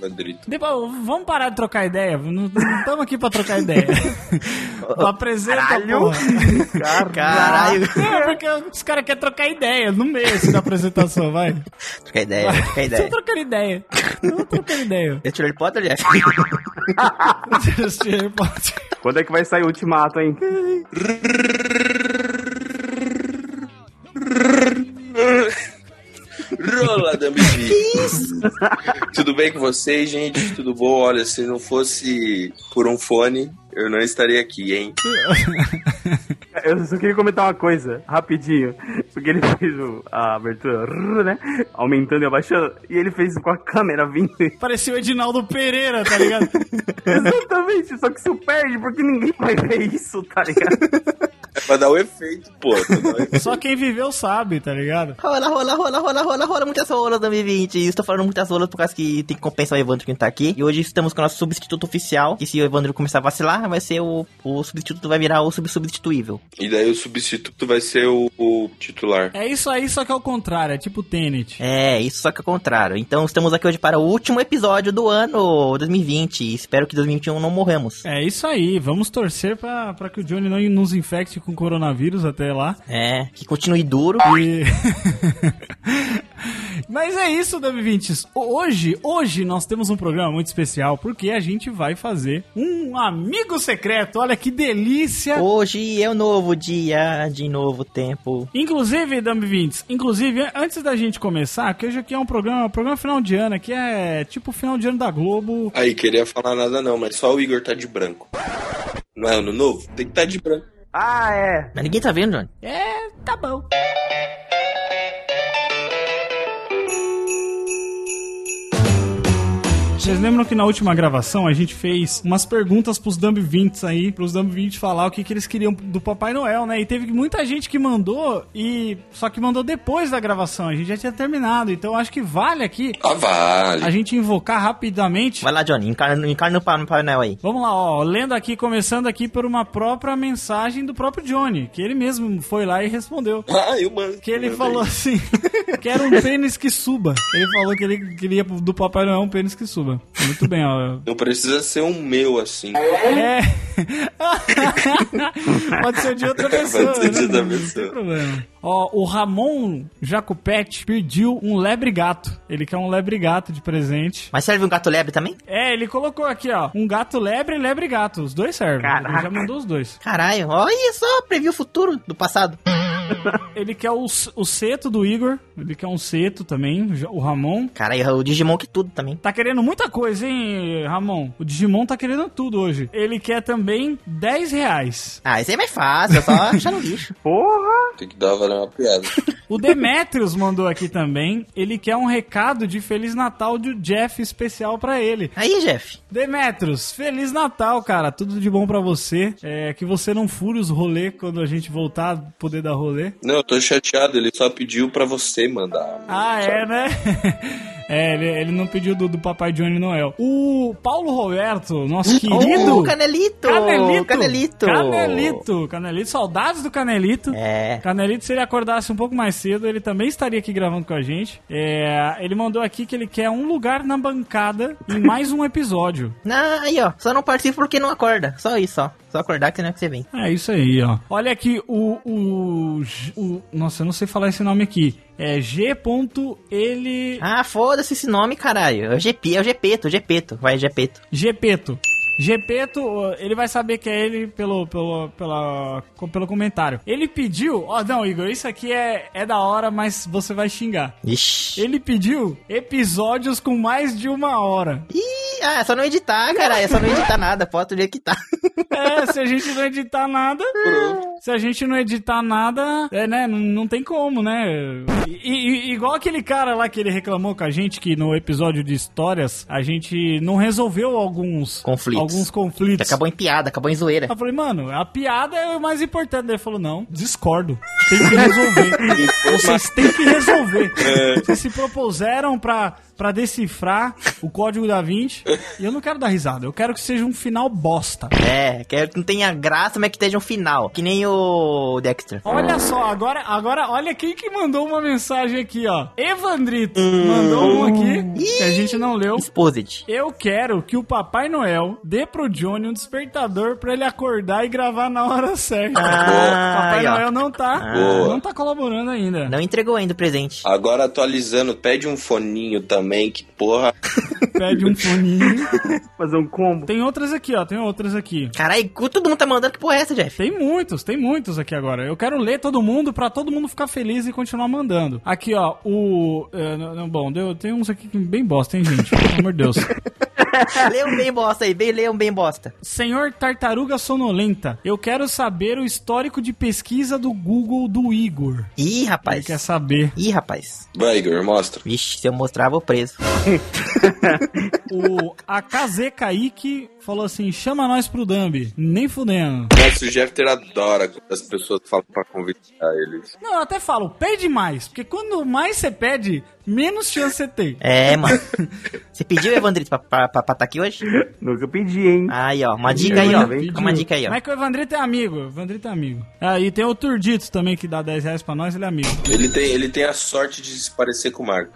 [SPEAKER 4] Vandrito?
[SPEAKER 1] Depois, vamos parar de trocar ideia. Não estamos aqui pra trocar ideia. Apresenta,
[SPEAKER 2] Caralho.
[SPEAKER 1] porra.
[SPEAKER 2] Caralho.
[SPEAKER 1] Não, porque os caras querem trocar ideia no meio assim, da apresentação, vai.
[SPEAKER 2] Troca ideia, troca
[SPEAKER 1] Só
[SPEAKER 2] ideia.
[SPEAKER 1] trocando ideia. Não trocando ideia.
[SPEAKER 2] Eu tirei Harry Potter, Jeff?
[SPEAKER 3] Quando é que vai sair o ultimato, hein?
[SPEAKER 4] Rola, Dambi. Tudo bem com vocês, gente? Tudo bom? Olha, se não fosse por um fone, eu não estaria aqui, hein?
[SPEAKER 3] Eu só queria comentar uma coisa, rapidinho. Porque ele fez o- a abertura, né? Aumentando e abaixando. E ele fez com a câmera vindo.
[SPEAKER 1] Parecia o Edinaldo Pereira, tá ligado?
[SPEAKER 3] Exatamente, só que isso perde, porque ninguém vai ver isso, tá ligado?
[SPEAKER 4] É pra dar o efeito, pô. o efeito.
[SPEAKER 1] Só quem viveu sabe, tá ligado?
[SPEAKER 2] Rola, rola, rola, rola, rola, rola, muitas rolas 2020. Estou falando muitas rolas por causa que tem que compensar o Evandro que não tá aqui. E hoje estamos com o nosso substituto oficial. Que se o Evandro começar a vacilar, vai ser o, o substituto, vai virar o subsubstituível.
[SPEAKER 4] E daí o substituto vai ser o, o titular.
[SPEAKER 1] É isso aí, só que ao contrário, é tipo Tenet.
[SPEAKER 2] É, isso só que é o contrário. Então estamos aqui hoje para o último episódio do ano 2020. Espero que 2021 não morramos.
[SPEAKER 1] É isso aí, vamos torcer pra que o Johnny não nos infecte com coronavírus até lá.
[SPEAKER 2] É, que continue duro.
[SPEAKER 1] E... Mas é isso, W20. Hoje, hoje nós temos um programa muito especial porque a gente vai fazer um amigo secreto. Olha que delícia!
[SPEAKER 2] Hoje é um novo dia, de novo tempo.
[SPEAKER 1] Inclusive, W20, inclusive, antes da gente começar, que hoje aqui é um programa, um programa final de ano, que é tipo final de ano da Globo.
[SPEAKER 4] Aí, queria falar nada não, mas só o Igor tá de branco. Não é ano novo? Tem que estar de branco.
[SPEAKER 3] Ah, é.
[SPEAKER 2] Mas ninguém tá vendo, Johnny.
[SPEAKER 1] É, tá bom. Vocês lembram que na última gravação a gente fez umas perguntas pros Dumb 20 aí, pros Dumb 20 falar o que, que eles queriam do Papai Noel, né? E teve muita gente que mandou e só que mandou depois da gravação, a gente já tinha terminado, então acho que vale aqui
[SPEAKER 4] Ah, vale.
[SPEAKER 1] a gente invocar rapidamente.
[SPEAKER 2] Vai lá, Johnny, encarna, encarna o pa- no painel aí.
[SPEAKER 1] Vamos lá, ó, lendo aqui, começando aqui por uma própria mensagem do próprio Johnny, que ele mesmo foi lá e respondeu.
[SPEAKER 4] Ah, eu mando.
[SPEAKER 1] Que ele falou assim, que era um pênis que suba. Ele falou que ele queria do Papai Noel um pênis que suba. Muito bem, ó.
[SPEAKER 4] Não precisa ser um meu assim.
[SPEAKER 1] É. Pode ser de outra pessoa.
[SPEAKER 4] Pode ser de
[SPEAKER 1] né?
[SPEAKER 4] outra
[SPEAKER 1] Não tem
[SPEAKER 4] pessoa.
[SPEAKER 1] problema. Ó, o Ramon Jacopete pediu um lebre gato. Ele quer um lebre gato de presente.
[SPEAKER 2] Mas serve um gato lebre também?
[SPEAKER 1] É, ele colocou aqui, ó. Um gato lebre e lebre gato. Os dois servem. Ele já mandou os dois.
[SPEAKER 2] Caralho, olha só, previu o futuro do passado.
[SPEAKER 1] Ele quer o, o seto do Igor. Ele quer um seto também, o Ramon.
[SPEAKER 2] Caralho, o Digimon que tudo também.
[SPEAKER 1] Tá querendo muita coisa, hein, Ramon? O Digimon tá querendo tudo hoje. Ele quer também 10 reais.
[SPEAKER 2] Ah, esse aí é mais fácil, é só achar no lixo.
[SPEAKER 3] Porra!
[SPEAKER 4] Tem que dar valer uma piada.
[SPEAKER 1] O Demetrius mandou aqui também. Ele quer um recado de Feliz Natal de Jeff especial pra ele.
[SPEAKER 2] Aí, Jeff.
[SPEAKER 1] Demetrius, Feliz Natal, cara. Tudo de bom pra você. É, que você não fure os rolê quando a gente voltar a poder dar rolê.
[SPEAKER 4] Não, eu tô chateado, ele só pediu pra você mandar.
[SPEAKER 1] Ah, é, né? É, ele, ele não pediu do, do Papai Johnny Noel. O Paulo Roberto, nosso querido.
[SPEAKER 2] Oh, Canelito!
[SPEAKER 1] Canelito!
[SPEAKER 2] Canelito!
[SPEAKER 1] Canelito! Canelito, saudades do Canelito.
[SPEAKER 2] É.
[SPEAKER 1] Canelito, se ele acordasse um pouco mais cedo, ele também estaria aqui gravando com a gente. É, ele mandou aqui que ele quer um lugar na bancada em mais um episódio.
[SPEAKER 2] Não, aí, ó. Só não participa porque não acorda. Só isso, ó. Só acordar que não é que você vem.
[SPEAKER 1] É isso aí, ó. Olha aqui o, o, o- Nossa, eu não sei falar esse nome aqui. É G. Ele.
[SPEAKER 2] Ah, foda-se. Esse nome, caralho. É o GP, é o Gepeto, Gepeto. Vai, Gepeto.
[SPEAKER 1] Gepeto. Gepeto, ele vai saber que é ele pelo, pelo, pela, pelo comentário. Ele pediu. Ó, não, Igor, isso aqui é, é da hora, mas você vai xingar.
[SPEAKER 2] Ixi.
[SPEAKER 1] Ele pediu episódios com mais de uma hora.
[SPEAKER 2] Ih, ah, é só não editar, caralho. É só não editar nada. Do jeito que tá.
[SPEAKER 1] É, se a gente não editar nada. Se a gente não editar nada, é, né? Não, não tem como, né? E, e- igual aquele cara lá que ele reclamou com a gente que no episódio de histórias a gente não resolveu alguns
[SPEAKER 2] Conflitos.
[SPEAKER 1] Alguns conflitos.
[SPEAKER 2] Acabou em piada, acabou em zoeira.
[SPEAKER 1] Eu falei, mano, a piada é o mais importante. Ele falou, não, discordo. Tem que resolver. Vocês têm que resolver. Vocês se propuseram pra, pra decifrar o código da 20 e eu não quero dar risada. Eu quero que seja um final bosta.
[SPEAKER 2] É, quero que não tenha graça, mas que esteja um final. Que nem o Dexter.
[SPEAKER 1] Olha só, agora, agora olha quem que mandou uma mensagem aqui, ó. Evandrito mandou um aqui que a gente não leu.
[SPEAKER 2] Exposed.
[SPEAKER 1] Eu quero que o Papai Noel dê pro Johnny um despertador pra ele acordar e gravar na hora certa.
[SPEAKER 2] Ah,
[SPEAKER 1] Papai
[SPEAKER 2] aí.
[SPEAKER 1] Noel não tá,
[SPEAKER 4] Boa.
[SPEAKER 1] não tá colaborando ainda.
[SPEAKER 2] Não entregou ainda o presente.
[SPEAKER 4] Agora atualizando, pede um foninho também, que porra.
[SPEAKER 1] Pede um foninho.
[SPEAKER 3] Fazer um combo.
[SPEAKER 1] Tem outras aqui, ó, tem outras aqui.
[SPEAKER 2] Caralho, todo mundo tá mandando que porra é essa, Jeff?
[SPEAKER 1] Tem muitos, tem muitos aqui agora. Eu quero ler todo mundo pra todo mundo ficar feliz e continuar mandando. Aqui, ó, o. é, não, não, bom, deu, tem uns aqui que bem bosta, hein, gente? Pelo amor de Deus.
[SPEAKER 2] Lê um bem bosta aí, bem, lê um bem bosta.
[SPEAKER 1] Senhor Tartaruga Sonolenta, eu quero saber o histórico de pesquisa do Google do Igor.
[SPEAKER 2] Ih,
[SPEAKER 1] Ele
[SPEAKER 2] rapaz.
[SPEAKER 1] quer saber.
[SPEAKER 2] Ih, rapaz.
[SPEAKER 4] Vai, Igor, mostra.
[SPEAKER 2] Vixe, se eu mostrar, vou preso.
[SPEAKER 1] O AKZ Kaique falou assim: chama nós pro Dumbi. Nem fudendo.
[SPEAKER 4] Nossa, o Jeffter adora quando as pessoas falam pra convidar eles.
[SPEAKER 1] Não, eu até falo, pede mais. Porque quando mais você pede, menos chance você tem.
[SPEAKER 2] É, mano. Você pediu, Evandrito, pra estar pra, pra tá aqui hoje?
[SPEAKER 3] Nunca pedi, hein?
[SPEAKER 2] Aí, ó. Uma dica aí, ó.
[SPEAKER 3] Pediu.
[SPEAKER 2] Uma dica aí, ó.
[SPEAKER 1] Mas que o Evandrito é amigo. O Evandrito é amigo. Ah, e tem o Turditos também, que dá 10 reais pra nós, ele é amigo.
[SPEAKER 4] Ele tem, ele tem a sorte de se parecer com o Marco.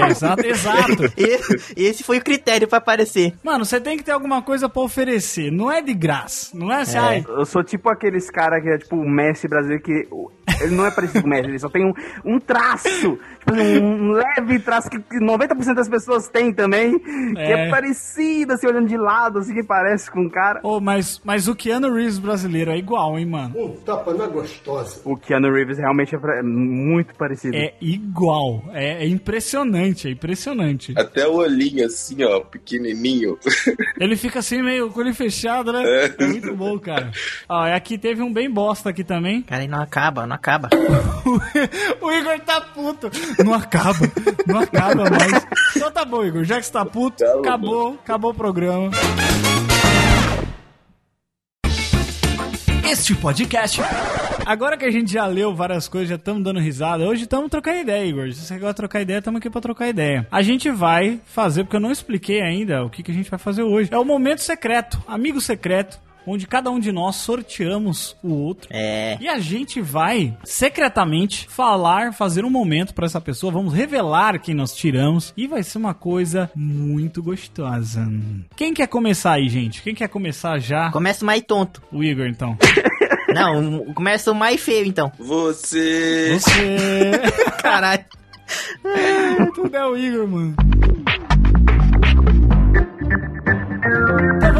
[SPEAKER 1] É, exato, exato.
[SPEAKER 2] Esse, esse foi o critério pra aparecer.
[SPEAKER 1] Mano, você tem que ter alguma coisa pra oferecer. Não é de graça. Não é assim, ai,
[SPEAKER 3] Eu sou tipo aqueles cara que é tipo o Messi brasileiro que o- ele não é parecido com o Messi, ele só tem um, um traço, tipo assim, um leve traço que que 90% das pessoas têm também, que
[SPEAKER 1] É.
[SPEAKER 3] é parecido, assim, olhando de lado, assim, que parece com um cara.
[SPEAKER 1] Ô, mas, mas o Keanu Reeves brasileiro é igual, hein, mano?
[SPEAKER 3] O Keanu Reeves realmente é pra- muito parecido.
[SPEAKER 1] É igual. É, é impressionante, é impressionante.
[SPEAKER 4] Até o olhinho assim, ó, pequenininho.
[SPEAKER 1] Ele fica assim, meio com ele fechado, né? É muito bom, cara. Ó, e aqui teve um bem bosta aqui também.
[SPEAKER 2] Cara, aí não acaba, não acaba.
[SPEAKER 1] o Igor tá puto. Não acaba, não acaba mais. Então tá bom, Igor. Já que você tá puto,
[SPEAKER 4] Tá
[SPEAKER 1] acabou, acabou o programa.
[SPEAKER 5] Este podcast
[SPEAKER 1] Agora que a gente já leu várias coisas, já estamos dando risada, hoje estamos trocando ideia, Igor. Se você de trocar ideia, estamos aqui pra trocar ideia. A gente vai fazer, porque eu não expliquei ainda o que, que a gente vai fazer hoje. É o momento secreto, amigo secreto, onde cada um de nós sorteamos o outro.
[SPEAKER 2] É.
[SPEAKER 1] E a gente vai secretamente falar, fazer um momento pra essa pessoa, vamos revelar quem nós tiramos e vai ser uma coisa muito gostosa. Quem quer começar aí, gente? Quem quer começar já?
[SPEAKER 2] Começa o mais tonto.
[SPEAKER 1] O Igor, então.
[SPEAKER 2] Não, começa o mais feio, então.
[SPEAKER 4] Você.
[SPEAKER 1] Você.
[SPEAKER 2] Caralho.
[SPEAKER 1] Tudo é o Igor, mano.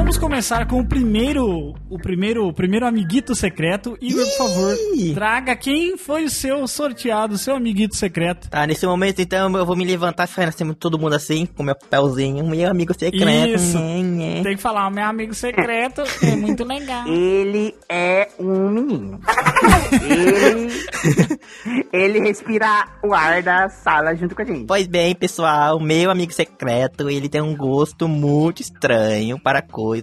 [SPEAKER 1] Vamos começar com o primeiro, o primeiro, o primeiro amiguito secreto. Igor, por favor, traga quem foi o seu sorteado, o seu amiguito secreto.
[SPEAKER 2] Tá, nesse momento, então, eu vou me levantar e sair assim, todo mundo assim, com meu papelzinho. Meu amigo secreto.
[SPEAKER 1] Isso.
[SPEAKER 2] Nhê, nhê.
[SPEAKER 1] Tem que falar, o meu amigo secreto é muito legal.
[SPEAKER 3] Ele é um menino. ele, ele respira o ar da sala junto com a gente.
[SPEAKER 2] Pois bem, pessoal, meu amigo secreto, ele tem um gosto muito estranho para coisas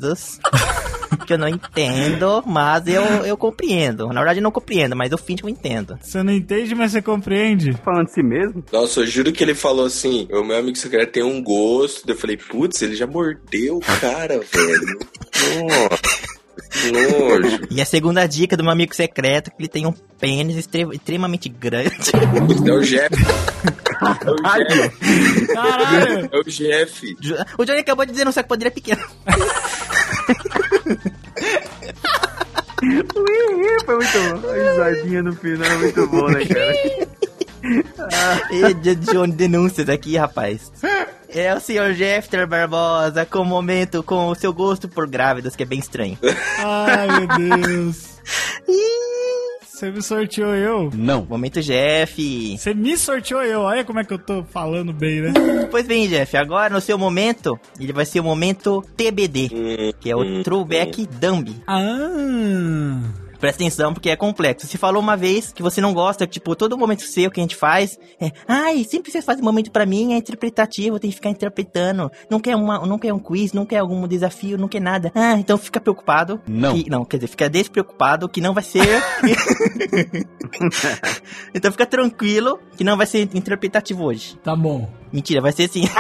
[SPEAKER 2] que eu não entendo, mas eu, eu compreendo. Na verdade, eu não compreendo, mas eu finge que eu entendo.
[SPEAKER 1] Você não entende, mas você compreende.
[SPEAKER 3] Falando de si mesmo.
[SPEAKER 4] Nossa, eu juro que ele falou assim: o meu amigo secreto tem um gosto. Eu falei, putz, ele já mordeu o cara, velho. Nossa, nojo.
[SPEAKER 2] E a segunda dica do meu amigo secreto, que ele tem um pênis extre- extremamente grande.
[SPEAKER 4] É o Jeff. É o Jeff.
[SPEAKER 1] Caralho!
[SPEAKER 4] É o Jeff.
[SPEAKER 2] o Johnny acabou de dizer, não sei que poderia pequeno.
[SPEAKER 3] Ui, foi muito bom. A risadinha no final é muito bom, né, cara?
[SPEAKER 2] E de- Johnny denúncias aqui, rapaz. É o senhor Jeffter Barbosa com o momento, com o seu gosto por grávidas, que é bem estranho.
[SPEAKER 1] Ai, meu Deus. Você me sorteou eu?
[SPEAKER 6] Não.
[SPEAKER 2] Momento Jeff.
[SPEAKER 1] Você me sorteou eu. Olha como é que eu tô falando bem, né?
[SPEAKER 2] Pois bem, Jeff, agora no seu momento, ele vai ser o momento TBD, que é o Throwback Dumb.
[SPEAKER 1] Ah.
[SPEAKER 2] Presta atenção porque é complexo. Você falou uma vez que você não gosta, tipo, todo momento seu que a gente faz é, ai, sempre você faz um momento pra mim é interpretativo, tem que ficar interpretando. Não quer uma, não quer um quiz, não quer algum desafio, não quer nada. Ah, então fica preocupado.
[SPEAKER 6] Não.
[SPEAKER 2] que- não, quer dizer, fica despreocupado que não vai ser. então fica tranquilo que não vai ser interpretativo hoje.
[SPEAKER 1] Tá bom.
[SPEAKER 2] Mentira, vai ser sim.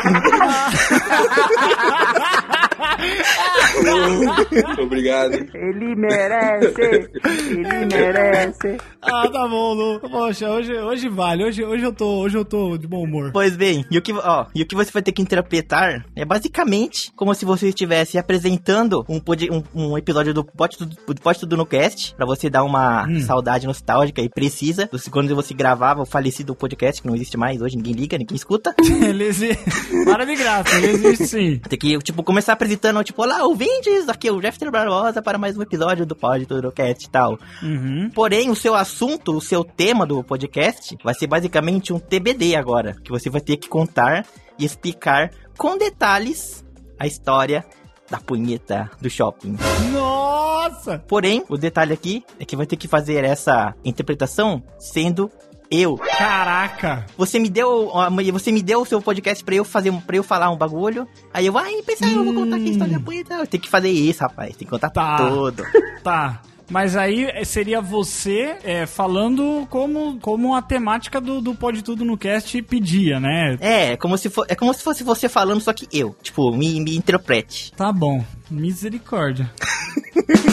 [SPEAKER 4] Obrigado.
[SPEAKER 3] Ele merece, ele merece.
[SPEAKER 1] Ah, tá bom, Lu. Poxa, hoje, hoje vale. Hoje, hoje, eu tô, hoje eu tô de bom humor.
[SPEAKER 2] Pois bem, e o, que, ó, e o que você vai ter que interpretar é basicamente como se você estivesse apresentando um, pod- um, um episódio do Pote Tudo, do Pote Tudo no Cast, pra você dar uma saudade nostálgica e precisa do quando você gravava o falecido podcast, que não existe mais hoje, ninguém liga, ninguém escuta.
[SPEAKER 1] Ele existe. Para de graça, ele existe sim.
[SPEAKER 2] Tem que, tipo, começar apresentando, tipo, olá, ouvintes, aqui é o Jeff Barbosa para mais um episódio do Pod Tudo no Cast e tal.
[SPEAKER 1] Uhum.
[SPEAKER 2] Porém, o seu assunto, o seu tema do podcast vai ser basicamente um TBD agora, que você vai ter que contar e explicar com detalhes a história da punheta do shopping.
[SPEAKER 1] Nossa!
[SPEAKER 2] Porém, o detalhe aqui é que vai ter que fazer essa interpretação sendo eu.
[SPEAKER 1] Caraca!
[SPEAKER 2] Você me deu, você me deu o seu podcast pra eu fazer, para eu falar um bagulho. Aí eu, ai, pensar, eu vou contar aqui a história punheta. Eu tenho que fazer isso, rapaz. Tem que contar
[SPEAKER 1] Tá.
[SPEAKER 2] tudo.
[SPEAKER 1] Tá. Mas aí eh, seria você é, falando como, como a temática do, do Pode Tudo no Cast pedia, né?
[SPEAKER 2] É, é como se for, é como se fosse você falando, só que eu. Tipo, me, me interprete.
[SPEAKER 1] Tá bom. Misericórdia.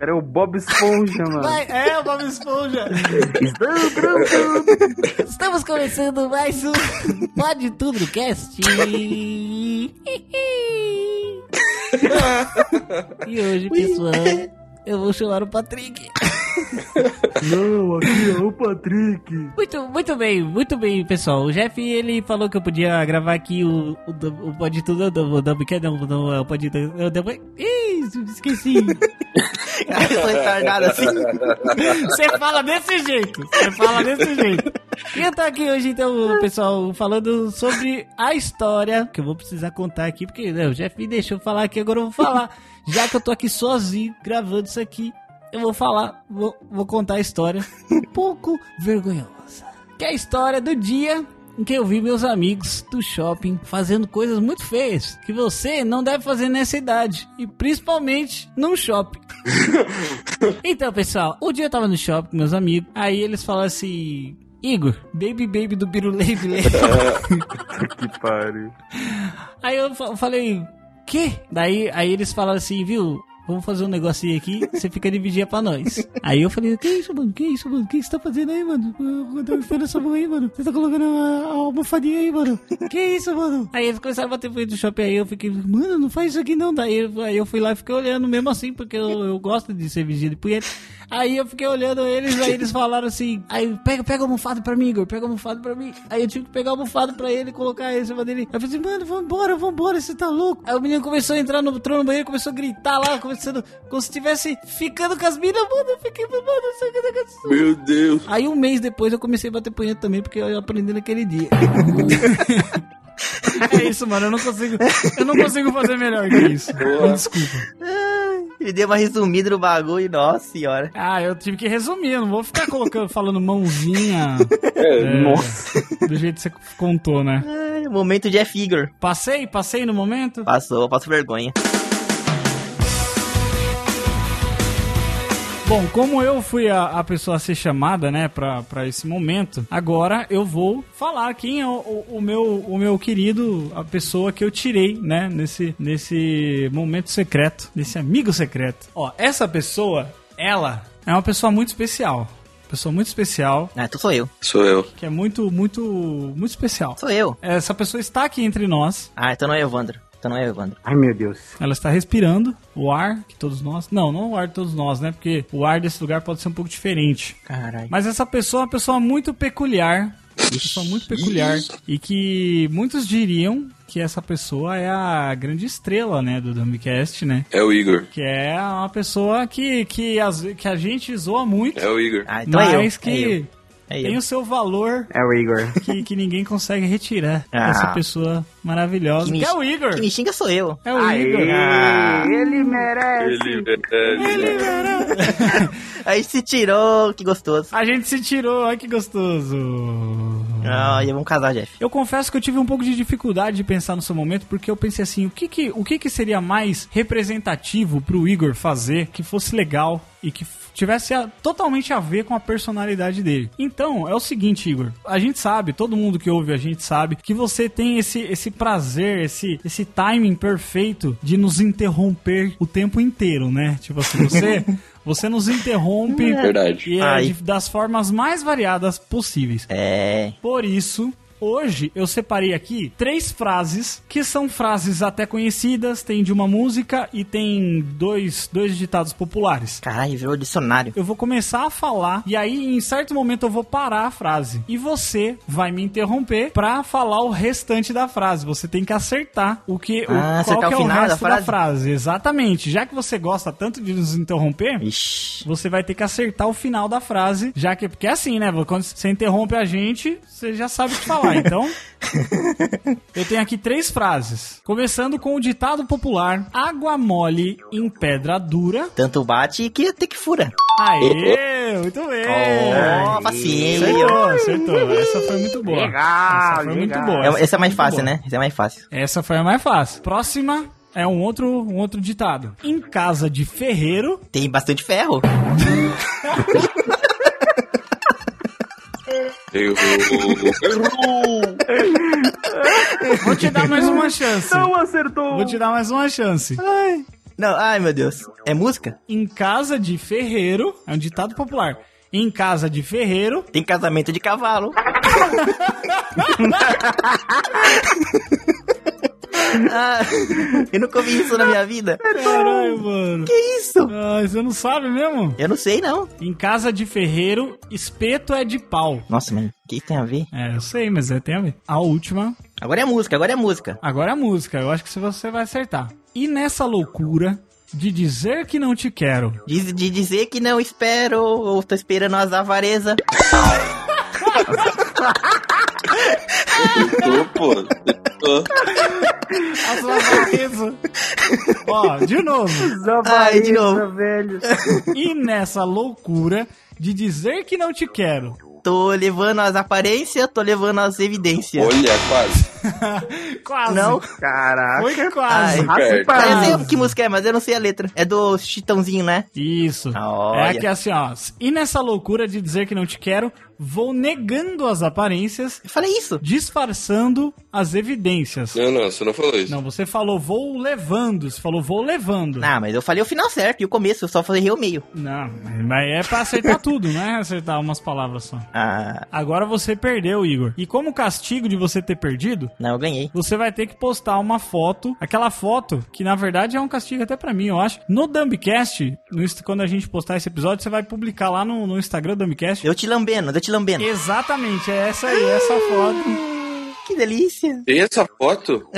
[SPEAKER 3] Era o Bob Esponja, mano.
[SPEAKER 1] Vai- É, o Bob Esponja.
[SPEAKER 8] Estamos começando mais um Pode Tudo Cast. e hoje, pessoal, eu vou chamar o Patrick.
[SPEAKER 3] Não, aqui é o Patrick.
[SPEAKER 1] Muito, muito bem, muito bem, pessoal. O Jeff, ele falou que eu podia gravar aqui o, o, o Pode Tudo, o o Dub, que não, não, é o Pode Tudo, o Dub- Ih, esqueci.
[SPEAKER 2] eu tô retardado assim.
[SPEAKER 1] Você fala desse jeito, você fala desse jeito. E eu tô aqui hoje, então, pessoal, falando sobre a história, que eu vou precisar contar aqui, porque né, o Jeff me deixou falar aqui, agora eu vou falar. Já que eu tô aqui sozinho, gravando isso aqui, eu vou falar, vou, vou contar a história um pouco vergonhosa. Que é a história do dia em que eu vi meus amigos do shopping fazendo coisas muito feias que você não deve fazer nessa idade e principalmente num shopping. então, pessoal, um dia eu tava no shopping com meus amigos, aí eles falaram assim: Igor, baby baby do Birulei
[SPEAKER 3] Que pariu.
[SPEAKER 1] Aí eu fa- falei, que? Daí aí eles falaram assim, viu? Vamos fazer um negocinho aqui, você fica de vigia pra nós. Aí eu falei, que isso, mano? Que isso, mano? O que você tá fazendo aí, mano? Eu tô esperando essa mão aí, mano. Você tá colocando a, a almofadinha aí, mano. Que isso, mano? Aí eles começaram a bater frente do shopping, aí eu fiquei, mano, não faz isso aqui não. Daí aí eu fui lá e fiquei olhando mesmo assim, porque eu, eu gosto de ser vigia de punheta. Aí eu fiquei olhando eles, aí eles falaram assim, aí pega, pega a almofada pra mim, Igor, pega a almofada pra mim. Aí eu tive que pegar a almofada pra ele colocar em cima dele. Aí eu falei assim, mano, vambora, vambora, você tá louco. Aí o menino começou a entrar no trono no banheiro, começou a gritar lá, como se estivesse ficando com as minas, mano, eu fiquei, mano, não sei o que tá acontecendo.
[SPEAKER 4] Meu Deus.
[SPEAKER 1] Aí um mês depois eu comecei a bater punheta também, porque eu aprendi naquele dia. é isso, mano, eu não consigo, eu não consigo fazer melhor que isso. Desculpa.
[SPEAKER 2] Ele deu uma resumida no bagulho, nossa senhora.
[SPEAKER 1] Ah, eu tive que resumir, eu não vou ficar colocando, falando mãozinha
[SPEAKER 4] É,
[SPEAKER 3] Nossa.
[SPEAKER 1] do jeito que você contou, né?
[SPEAKER 2] Ai, momento Jeff Igor.
[SPEAKER 1] Passei, passei no momento.
[SPEAKER 2] Passou, passo vergonha.
[SPEAKER 1] Bom, como eu fui a, a pessoa a ser chamada, né, pra, pra esse momento, agora eu vou falar quem é o, o- o meu, o meu querido, a pessoa que eu tirei, né, nesse, nesse momento secreto, nesse amigo secreto. Ó, essa pessoa, ela é uma pessoa muito especial. Pessoa muito especial,
[SPEAKER 2] Ah, então sou eu.
[SPEAKER 4] Sou eu.
[SPEAKER 1] que é muito, muito, muito especial.
[SPEAKER 2] Sou eu.
[SPEAKER 1] Essa pessoa está aqui entre nós.
[SPEAKER 2] Ah, então não é Evandro. Então não é Evandro.
[SPEAKER 3] Ai, meu Deus.
[SPEAKER 1] Ela está respirando o ar que todos nós. Não, não o ar de todos nós, né? Porque o ar desse lugar pode ser um pouco diferente.
[SPEAKER 2] Caralho.
[SPEAKER 1] Mas essa pessoa é uma pessoa muito peculiar. Uma pessoa muito peculiar. E que muitos diriam que essa pessoa é a grande estrela, né? Do Dumbcast, né?
[SPEAKER 4] É o Igor.
[SPEAKER 1] Que é uma pessoa que, que, as, que a gente zoa muito,
[SPEAKER 4] É o Igor.
[SPEAKER 2] Ah, então é eu.
[SPEAKER 1] mas que
[SPEAKER 2] É eu. É
[SPEAKER 1] tem
[SPEAKER 2] eu.
[SPEAKER 1] o seu valor
[SPEAKER 3] É o Igor.
[SPEAKER 1] que, que ninguém consegue retirar
[SPEAKER 2] Ah.
[SPEAKER 1] dessa pessoa maravilhosa.
[SPEAKER 2] Que
[SPEAKER 1] Que, é o Igor.
[SPEAKER 2] Que me xinga sou eu.
[SPEAKER 1] É o
[SPEAKER 3] Aê,
[SPEAKER 1] Igor.
[SPEAKER 3] ele merece.
[SPEAKER 4] Ele
[SPEAKER 2] Aí se tirou, que gostoso.
[SPEAKER 1] A gente se tirou, olha que gostoso.
[SPEAKER 2] Ah, vamos casar, Jeff.
[SPEAKER 1] Eu confesso que eu tive um pouco de dificuldade de pensar no seu momento, porque eu pensei assim, o que que, o que, que seria mais representativo pro Igor fazer, que fosse legal e que tivesse a- totalmente a ver com a personalidade dele. Então, é o seguinte, Igor, a gente sabe, todo mundo que ouve a gente sabe, que você tem esse, esse prazer, esse, esse timing perfeito de nos interromper o tempo inteiro, né? Tipo assim, você... Você nos interrompe
[SPEAKER 4] Verdade.
[SPEAKER 1] e é de- das formas mais variadas possíveis.
[SPEAKER 2] É.
[SPEAKER 1] Por isso, hoje eu separei aqui três frases que são frases até conhecidas, tem de uma música e tem dois, dois ditados populares.
[SPEAKER 2] Caralho, virou dicionário.
[SPEAKER 1] Eu vou começar a falar e aí em certo momento eu vou parar a frase e você vai me interromper pra falar o restante da frase. Você tem que acertar o que o,
[SPEAKER 2] Ah,
[SPEAKER 1] qual
[SPEAKER 2] acertar
[SPEAKER 1] que é
[SPEAKER 2] o
[SPEAKER 1] o
[SPEAKER 2] da
[SPEAKER 1] resto da
[SPEAKER 2] frase?
[SPEAKER 1] frase. Exatamente. Já que você gosta tanto de nos interromper,
[SPEAKER 2] Ixi.
[SPEAKER 1] você vai ter que acertar o final da frase, já que porque é assim, né? Quando você interrompe a gente, você já sabe o que falar. Então, eu tenho aqui três frases, começando com o ditado popular: água mole em pedra dura.
[SPEAKER 2] Tanto bate que até que fura.
[SPEAKER 1] Aê, muito bem.
[SPEAKER 2] Oh, facinho.
[SPEAKER 1] Acertou, acertou. Essa foi muito boa.
[SPEAKER 3] Legal,
[SPEAKER 1] Essa foi muito
[SPEAKER 3] legal.
[SPEAKER 1] boa.
[SPEAKER 2] É, essa é mais
[SPEAKER 1] muito
[SPEAKER 2] fácil,
[SPEAKER 1] boa.
[SPEAKER 2] né? Essa é mais fácil.
[SPEAKER 1] Essa foi a mais fácil. Próxima é um outro, um outro ditado. Em casa de ferreiro,
[SPEAKER 2] Tem bastante ferro.
[SPEAKER 4] Errou. Errou.
[SPEAKER 1] vou te dar mais uma chance.
[SPEAKER 3] Não acertou.
[SPEAKER 1] Vou te dar mais uma chance.
[SPEAKER 2] Não, ai meu Deus. É música?
[SPEAKER 1] Em casa de ferreiro, é um ditado popular. Em casa de ferreiro,
[SPEAKER 2] Tem casamento de cavalo. ah, eu nunca ouvi isso na minha vida.
[SPEAKER 1] caralho, mano.
[SPEAKER 2] Que isso?
[SPEAKER 1] Ah, você não sabe mesmo?
[SPEAKER 2] Eu não sei, não.
[SPEAKER 1] Em casa de ferreiro, espeto é de pau.
[SPEAKER 2] Nossa, mano, o que tem a ver?
[SPEAKER 1] É, eu sei, mas é, tem a ver. A última,
[SPEAKER 2] Agora é música, agora é música.
[SPEAKER 1] agora é a música. Eu acho que você vai acertar. E nessa loucura de dizer que não te quero,
[SPEAKER 2] De, de dizer que não espero, ou tô esperando as avarezas.
[SPEAKER 4] Errou, pô. Errou.
[SPEAKER 1] a sua cabeça. Ó, de novo.
[SPEAKER 2] Ai, de novo.
[SPEAKER 3] velho.
[SPEAKER 1] E nessa loucura de dizer que não te quero.
[SPEAKER 2] Tô levando as aparências, tô levando as evidências.
[SPEAKER 4] Olha, quase.
[SPEAKER 1] Quase.
[SPEAKER 2] Não?
[SPEAKER 3] Caraca.
[SPEAKER 1] Foi quase.
[SPEAKER 2] Ai. Eu sei que música é, mas eu não sei a letra. É do Chitãozinho, né?
[SPEAKER 1] Isso.
[SPEAKER 2] Olha.
[SPEAKER 1] É que assim, ó. E nessa loucura de dizer que não te quero, vou negando as aparências,
[SPEAKER 2] Eu falei isso.
[SPEAKER 1] disfarçando as evidências.
[SPEAKER 4] Não, não, você não falou isso.
[SPEAKER 1] Não, você falou vou levando. Você falou vou levando.
[SPEAKER 2] Ah, mas eu falei o final certo e o começo, eu só falei o meio.
[SPEAKER 1] Não, mas é pra acertar tudo, não é acertar umas palavras só.
[SPEAKER 2] Ah,
[SPEAKER 1] Agora você perdeu, Igor. E como castigo de você ter perdido,
[SPEAKER 2] não, eu ganhei.
[SPEAKER 1] você vai ter que postar uma foto, aquela foto, que na verdade é um castigo até pra mim, eu acho. No Dumbcast, no, quando a gente postar esse episódio, você vai publicar lá no, no Instagram do Dumbcast.
[SPEAKER 2] Eu te lambendo, eu te lambendo.
[SPEAKER 1] Exatamente, é essa aí, essa foto.
[SPEAKER 2] Que delícia.
[SPEAKER 4] Tem essa foto?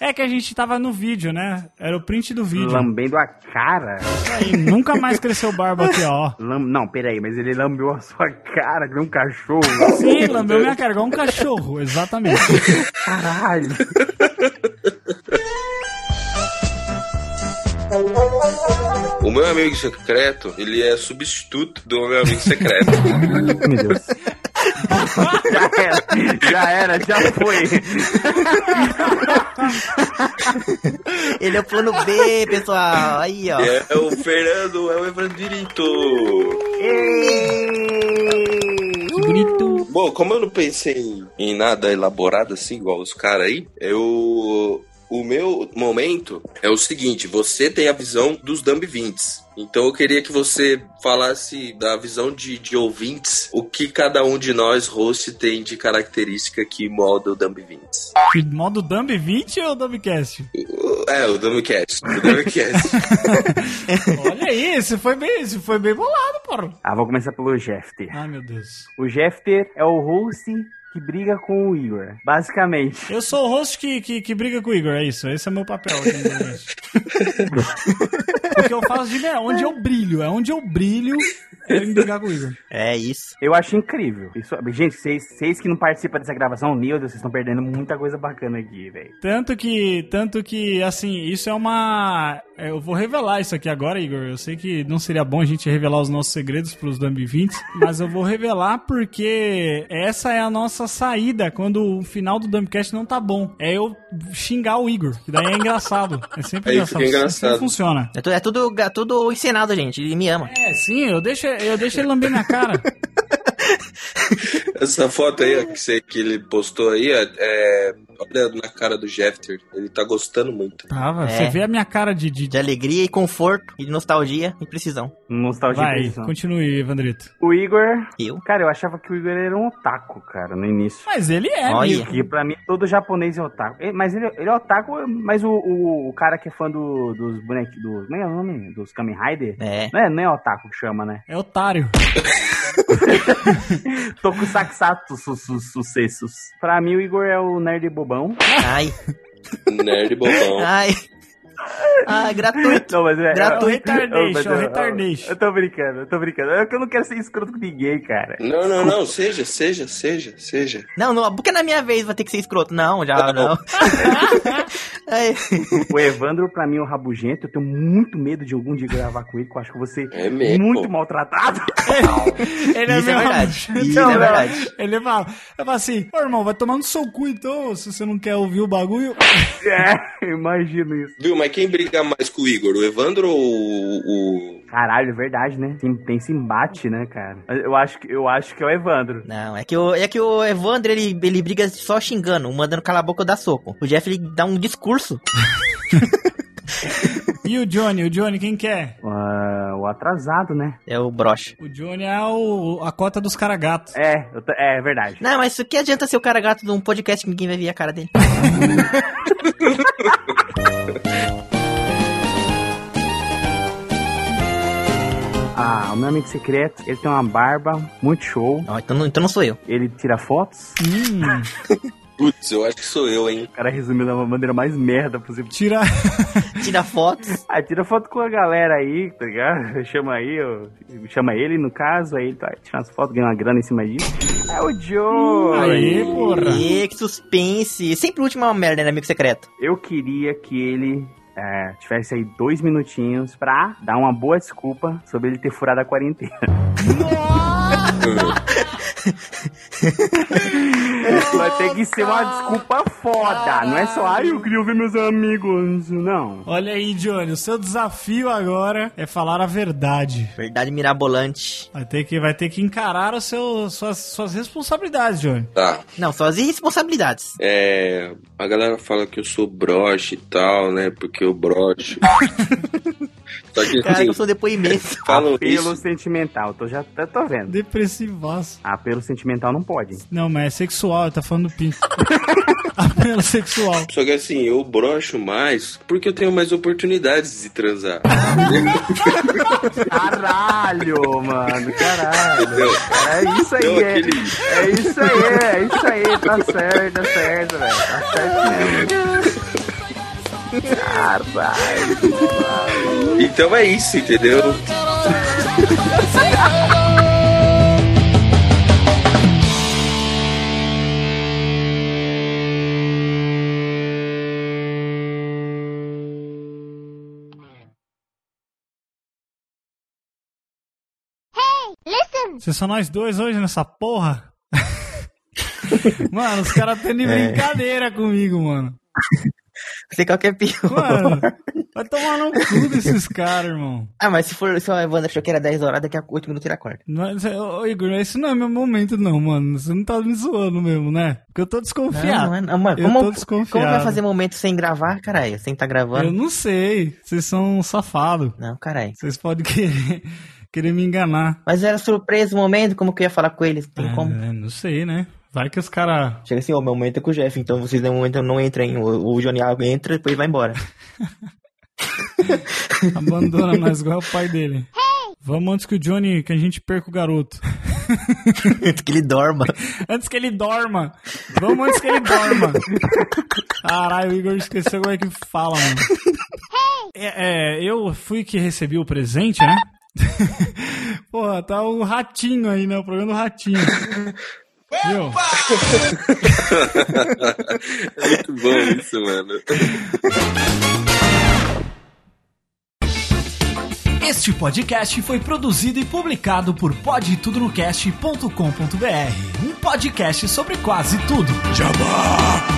[SPEAKER 1] É que a gente tava no vídeo, né? Era o print do vídeo.
[SPEAKER 3] Lambendo a cara.
[SPEAKER 1] Isso aí, nunca mais cresceu barba aqui, ó.
[SPEAKER 3] Lam... Não, peraí, mas ele lambeu a sua cara, que um cachorro.
[SPEAKER 1] Sim, lambeu minha cara, igual um cachorro, exatamente.
[SPEAKER 3] Caralho.
[SPEAKER 4] O meu amigo secreto, ele é substituto do meu amigo secreto.
[SPEAKER 3] Meu Deus. já era, já era, já foi.
[SPEAKER 2] Ele é o plano B, pessoal. Aí, ó.
[SPEAKER 4] É o Fernando, é o Evandrito.
[SPEAKER 1] Que bonito.
[SPEAKER 4] Bom, como eu não pensei em, em nada elaborado assim, igual os caras aí, eu. O meu momento é o seguinte: você tem a visão dos Dumb 20. Então eu queria que você falasse da visão de, de ouvintes, o que cada um de nós, host, tem de característica que molda o Dumb 20.
[SPEAKER 1] Que modo Dumb 20 ou Dumbcast?
[SPEAKER 4] É, o Dumbcast. O Dumbcast.
[SPEAKER 1] Olha aí, esse foi bem, esse foi bem bolado, porra.
[SPEAKER 3] Ah, vou começar pelo Jeffter.
[SPEAKER 1] Ai, meu Deus.
[SPEAKER 3] O Jeffter é o host que briga com o Igor. Basicamente.
[SPEAKER 1] Eu sou o host que, que, que briga com o Igor, é isso. Esse é meu papel aqui no podcast. Porque eu faço de é onde eu brilho. É onde eu brilho é em brigar com o Igor.
[SPEAKER 2] É isso.
[SPEAKER 3] Eu acho incrível. Isso- gente, vocês, vocês que não participam dessa gravação, meu Deus, vocês estão perdendo muita coisa bacana aqui, velho.
[SPEAKER 1] Tanto que, tanto que, assim, isso é uma. é, Eu vou revelar isso aqui agora, Igor. Eu sei que não seria bom a gente revelar os nossos segredos pros Dumb 20, mas eu vou revelar porque essa é a nossa saída quando o final do Dumbcast não tá bom. É eu xingar o Igor, que daí é engraçado. É sempre
[SPEAKER 4] Aí
[SPEAKER 1] engraçado.
[SPEAKER 4] fica engraçado.
[SPEAKER 1] Sempre funciona.
[SPEAKER 2] É, tu- é tudo, é tudo encenado, gente. Ele me ama.
[SPEAKER 1] É, sim, eu deixo, eu deixo ele lamber minha cara.
[SPEAKER 4] Essa foto aí que, você, que ele postou aí, é, olha na cara do Jeffter. Ele tá gostando muito.
[SPEAKER 1] Tava,
[SPEAKER 2] É.
[SPEAKER 1] você vê a minha cara de. de...
[SPEAKER 2] De alegria e conforto, e de nostalgia e precisão.
[SPEAKER 3] Nostalgia
[SPEAKER 1] Vai,
[SPEAKER 3] precisão.
[SPEAKER 1] continue, Evandrito.
[SPEAKER 3] O Igor.
[SPEAKER 2] Eu?
[SPEAKER 3] Cara, eu achava que o Igor era um otaku, cara, no início.
[SPEAKER 1] Mas ele é,
[SPEAKER 2] Olha.
[SPEAKER 3] Que pra mim todo japonês é otaku. Ele- Mas ele, ele é otaku, mas o, o, o cara que é fã do, dos bonequinhos. Dos, como é o nome? Dos Kamen Rider?
[SPEAKER 2] É.
[SPEAKER 3] Não é, não é otaku que chama, né?
[SPEAKER 1] É otário.
[SPEAKER 3] Tokusatsu su, su, sucessos. Pra mim, o Igor é o nerd bobão.
[SPEAKER 2] Ai,
[SPEAKER 4] Nerd bobão.
[SPEAKER 2] ai. Ai, gratuito.
[SPEAKER 3] Não, mas é.
[SPEAKER 2] Gratuito.
[SPEAKER 3] é-
[SPEAKER 1] Retardation,
[SPEAKER 3] mas é-
[SPEAKER 1] retardation.
[SPEAKER 3] Eu tô brincando, eu tô brincando. É que eu não quero ser escroto com ninguém, cara.
[SPEAKER 4] Não, não, não. Seja, seja, seja, seja.
[SPEAKER 2] Não, não, porque na minha vez vai ter que ser escroto. Não, já não. Ai,
[SPEAKER 3] O Evandro, pra mim, é um rabugento. Eu tenho muito medo de algum dia gravar com ele, que eu acho que ser
[SPEAKER 4] É mesmo.
[SPEAKER 3] muito maltratado.
[SPEAKER 1] Ele é
[SPEAKER 2] Isso é
[SPEAKER 1] meu
[SPEAKER 2] verdade.
[SPEAKER 1] rabugento.
[SPEAKER 2] Isso é verdade.
[SPEAKER 1] Ele fala, eu falo assim, ô irmão, vai tomar no seu cu então, se você não quer ouvir o bagulho.
[SPEAKER 3] É, imagino isso.
[SPEAKER 4] Viu, mas quem briga mais com o Igor? O Evandro ou o.
[SPEAKER 3] Caralho, é verdade, né? Tem, tem esse embate, né, cara? Eu acho, que- eu acho que é o Evandro.
[SPEAKER 2] Não, é que o, é que o Evandro, ele, ele briga só xingando, mandando calar a boca ou dar soco. O Jeff, ele dá um discurso.
[SPEAKER 1] E o Johnny, o Johnny, quem quer?
[SPEAKER 3] Ah, o atrasado, né?
[SPEAKER 2] É o broche.
[SPEAKER 1] O Johnny é o, a cota dos cara gatos.
[SPEAKER 3] É, é verdade.
[SPEAKER 2] Não, mas o que adianta ser o cara gato de um podcast que ninguém vai ver a cara dele?
[SPEAKER 3] Ah, o meu amigo secreto, ele tem uma barba muito show.
[SPEAKER 2] Não, então, não- então não sou eu.
[SPEAKER 3] Ele tira fotos.
[SPEAKER 1] Hum,
[SPEAKER 4] Putz, eu acho que sou eu, hein?
[SPEAKER 3] O cara resumiu da maneira mais merda possível.
[SPEAKER 1] tira.
[SPEAKER 2] Tira fotos.
[SPEAKER 3] Ah, tira foto com a galera aí, tá ligado? Chama aí, ó, chama ele no caso, aí ele tá tirando as fotos, ganha uma grana em cima disso. É o Joe!
[SPEAKER 1] Aí, porra.
[SPEAKER 2] E que suspense. Sempre o último é uma merda, né, amigo secreto?
[SPEAKER 3] Eu queria que ele é, tivesse aí dois minutinhos pra dar uma boa desculpa sobre ele ter furado a quarentena. Vai ter que ser uma desculpa foda, não é só, ai, eu queria ver meus amigos, não.
[SPEAKER 1] Olha aí, Johnny, o seu desafio agora é falar a verdade.
[SPEAKER 2] Verdade mirabolante.
[SPEAKER 1] Vai ter que, vai ter que encarar o seu, suas, suas responsabilidades, Johnny.
[SPEAKER 4] Tá.
[SPEAKER 2] Não, só as irresponsabilidades.
[SPEAKER 4] É. A galera fala que eu sou broche e tal, né? Porque eu brocho. Só que
[SPEAKER 2] Cara,
[SPEAKER 4] assim,
[SPEAKER 2] eu sou depoimento.
[SPEAKER 4] falam
[SPEAKER 3] Apelo
[SPEAKER 4] isso.
[SPEAKER 3] sentimental, tô já tô, tô vendo.
[SPEAKER 1] Depressivaço.
[SPEAKER 3] Apelo sentimental não pode.
[SPEAKER 1] Não, mas é sexual, tá falando do pinto. Apelo sexual.
[SPEAKER 4] Só que assim, eu brocho mais porque eu tenho mais oportunidades de transar.
[SPEAKER 3] Caralho, mano, caralho. É isso aí,
[SPEAKER 4] Deu
[SPEAKER 3] é.
[SPEAKER 4] aquele-
[SPEAKER 3] É isso aí, é isso aí, tá certo, tá certo, velho. Tá certo mesmo. Caralho.
[SPEAKER 4] Então é isso, entendeu?
[SPEAKER 1] Vocês são nós dois hoje nessa porra? Mano, os caras tão de
[SPEAKER 2] É.
[SPEAKER 1] brincadeira comigo, mano.
[SPEAKER 2] Sei qual que é pior.
[SPEAKER 1] Mano, vai tomar no cu desses caras, irmão.
[SPEAKER 2] Ah, mas se for se o Evandro achou que era 10 horas, daqui a 8 minutos ele acorda.
[SPEAKER 1] Mas, ô, Igor, esse não é meu momento, não, mano. Você não tá me zoando mesmo, né? Porque eu tô desconfiado.
[SPEAKER 2] Não, não é- não, mano,
[SPEAKER 1] eu
[SPEAKER 2] como,
[SPEAKER 1] tô desconfiado.
[SPEAKER 2] como vai fazer momento sem gravar, caralho? Sem tá gravando?
[SPEAKER 1] Eu não sei. Vocês são safados.
[SPEAKER 2] Não, caralho.
[SPEAKER 1] Vocês podem querer, querer me enganar.
[SPEAKER 2] Mas era surpresa o momento, como que eu ia falar com eles? Tem como?
[SPEAKER 1] É, não sei, né? Vai que os caras.
[SPEAKER 2] Chega assim, ó, meu momento é com o Jeff, então vocês no momento não entrem. O, o Johnny Algo entra e depois vai embora.
[SPEAKER 1] Abandona nós igual o pai dele. Vamos antes que o Johnny, que a gente perca o garoto.
[SPEAKER 2] Antes que ele dorma.
[SPEAKER 1] Antes que ele dorma. Vamos antes que ele dorma. Caralho, o Igor esqueceu como é que fala, mano. É, é, eu fui que recebi o presente, né? Porra, tá o ratinho aí, né? O programa do ratinho. Viu?
[SPEAKER 4] É muito bom isso, mano.
[SPEAKER 5] Este podcast foi produzido e publicado por podtudonocast.com.br, um podcast sobre quase tudo. Jabá!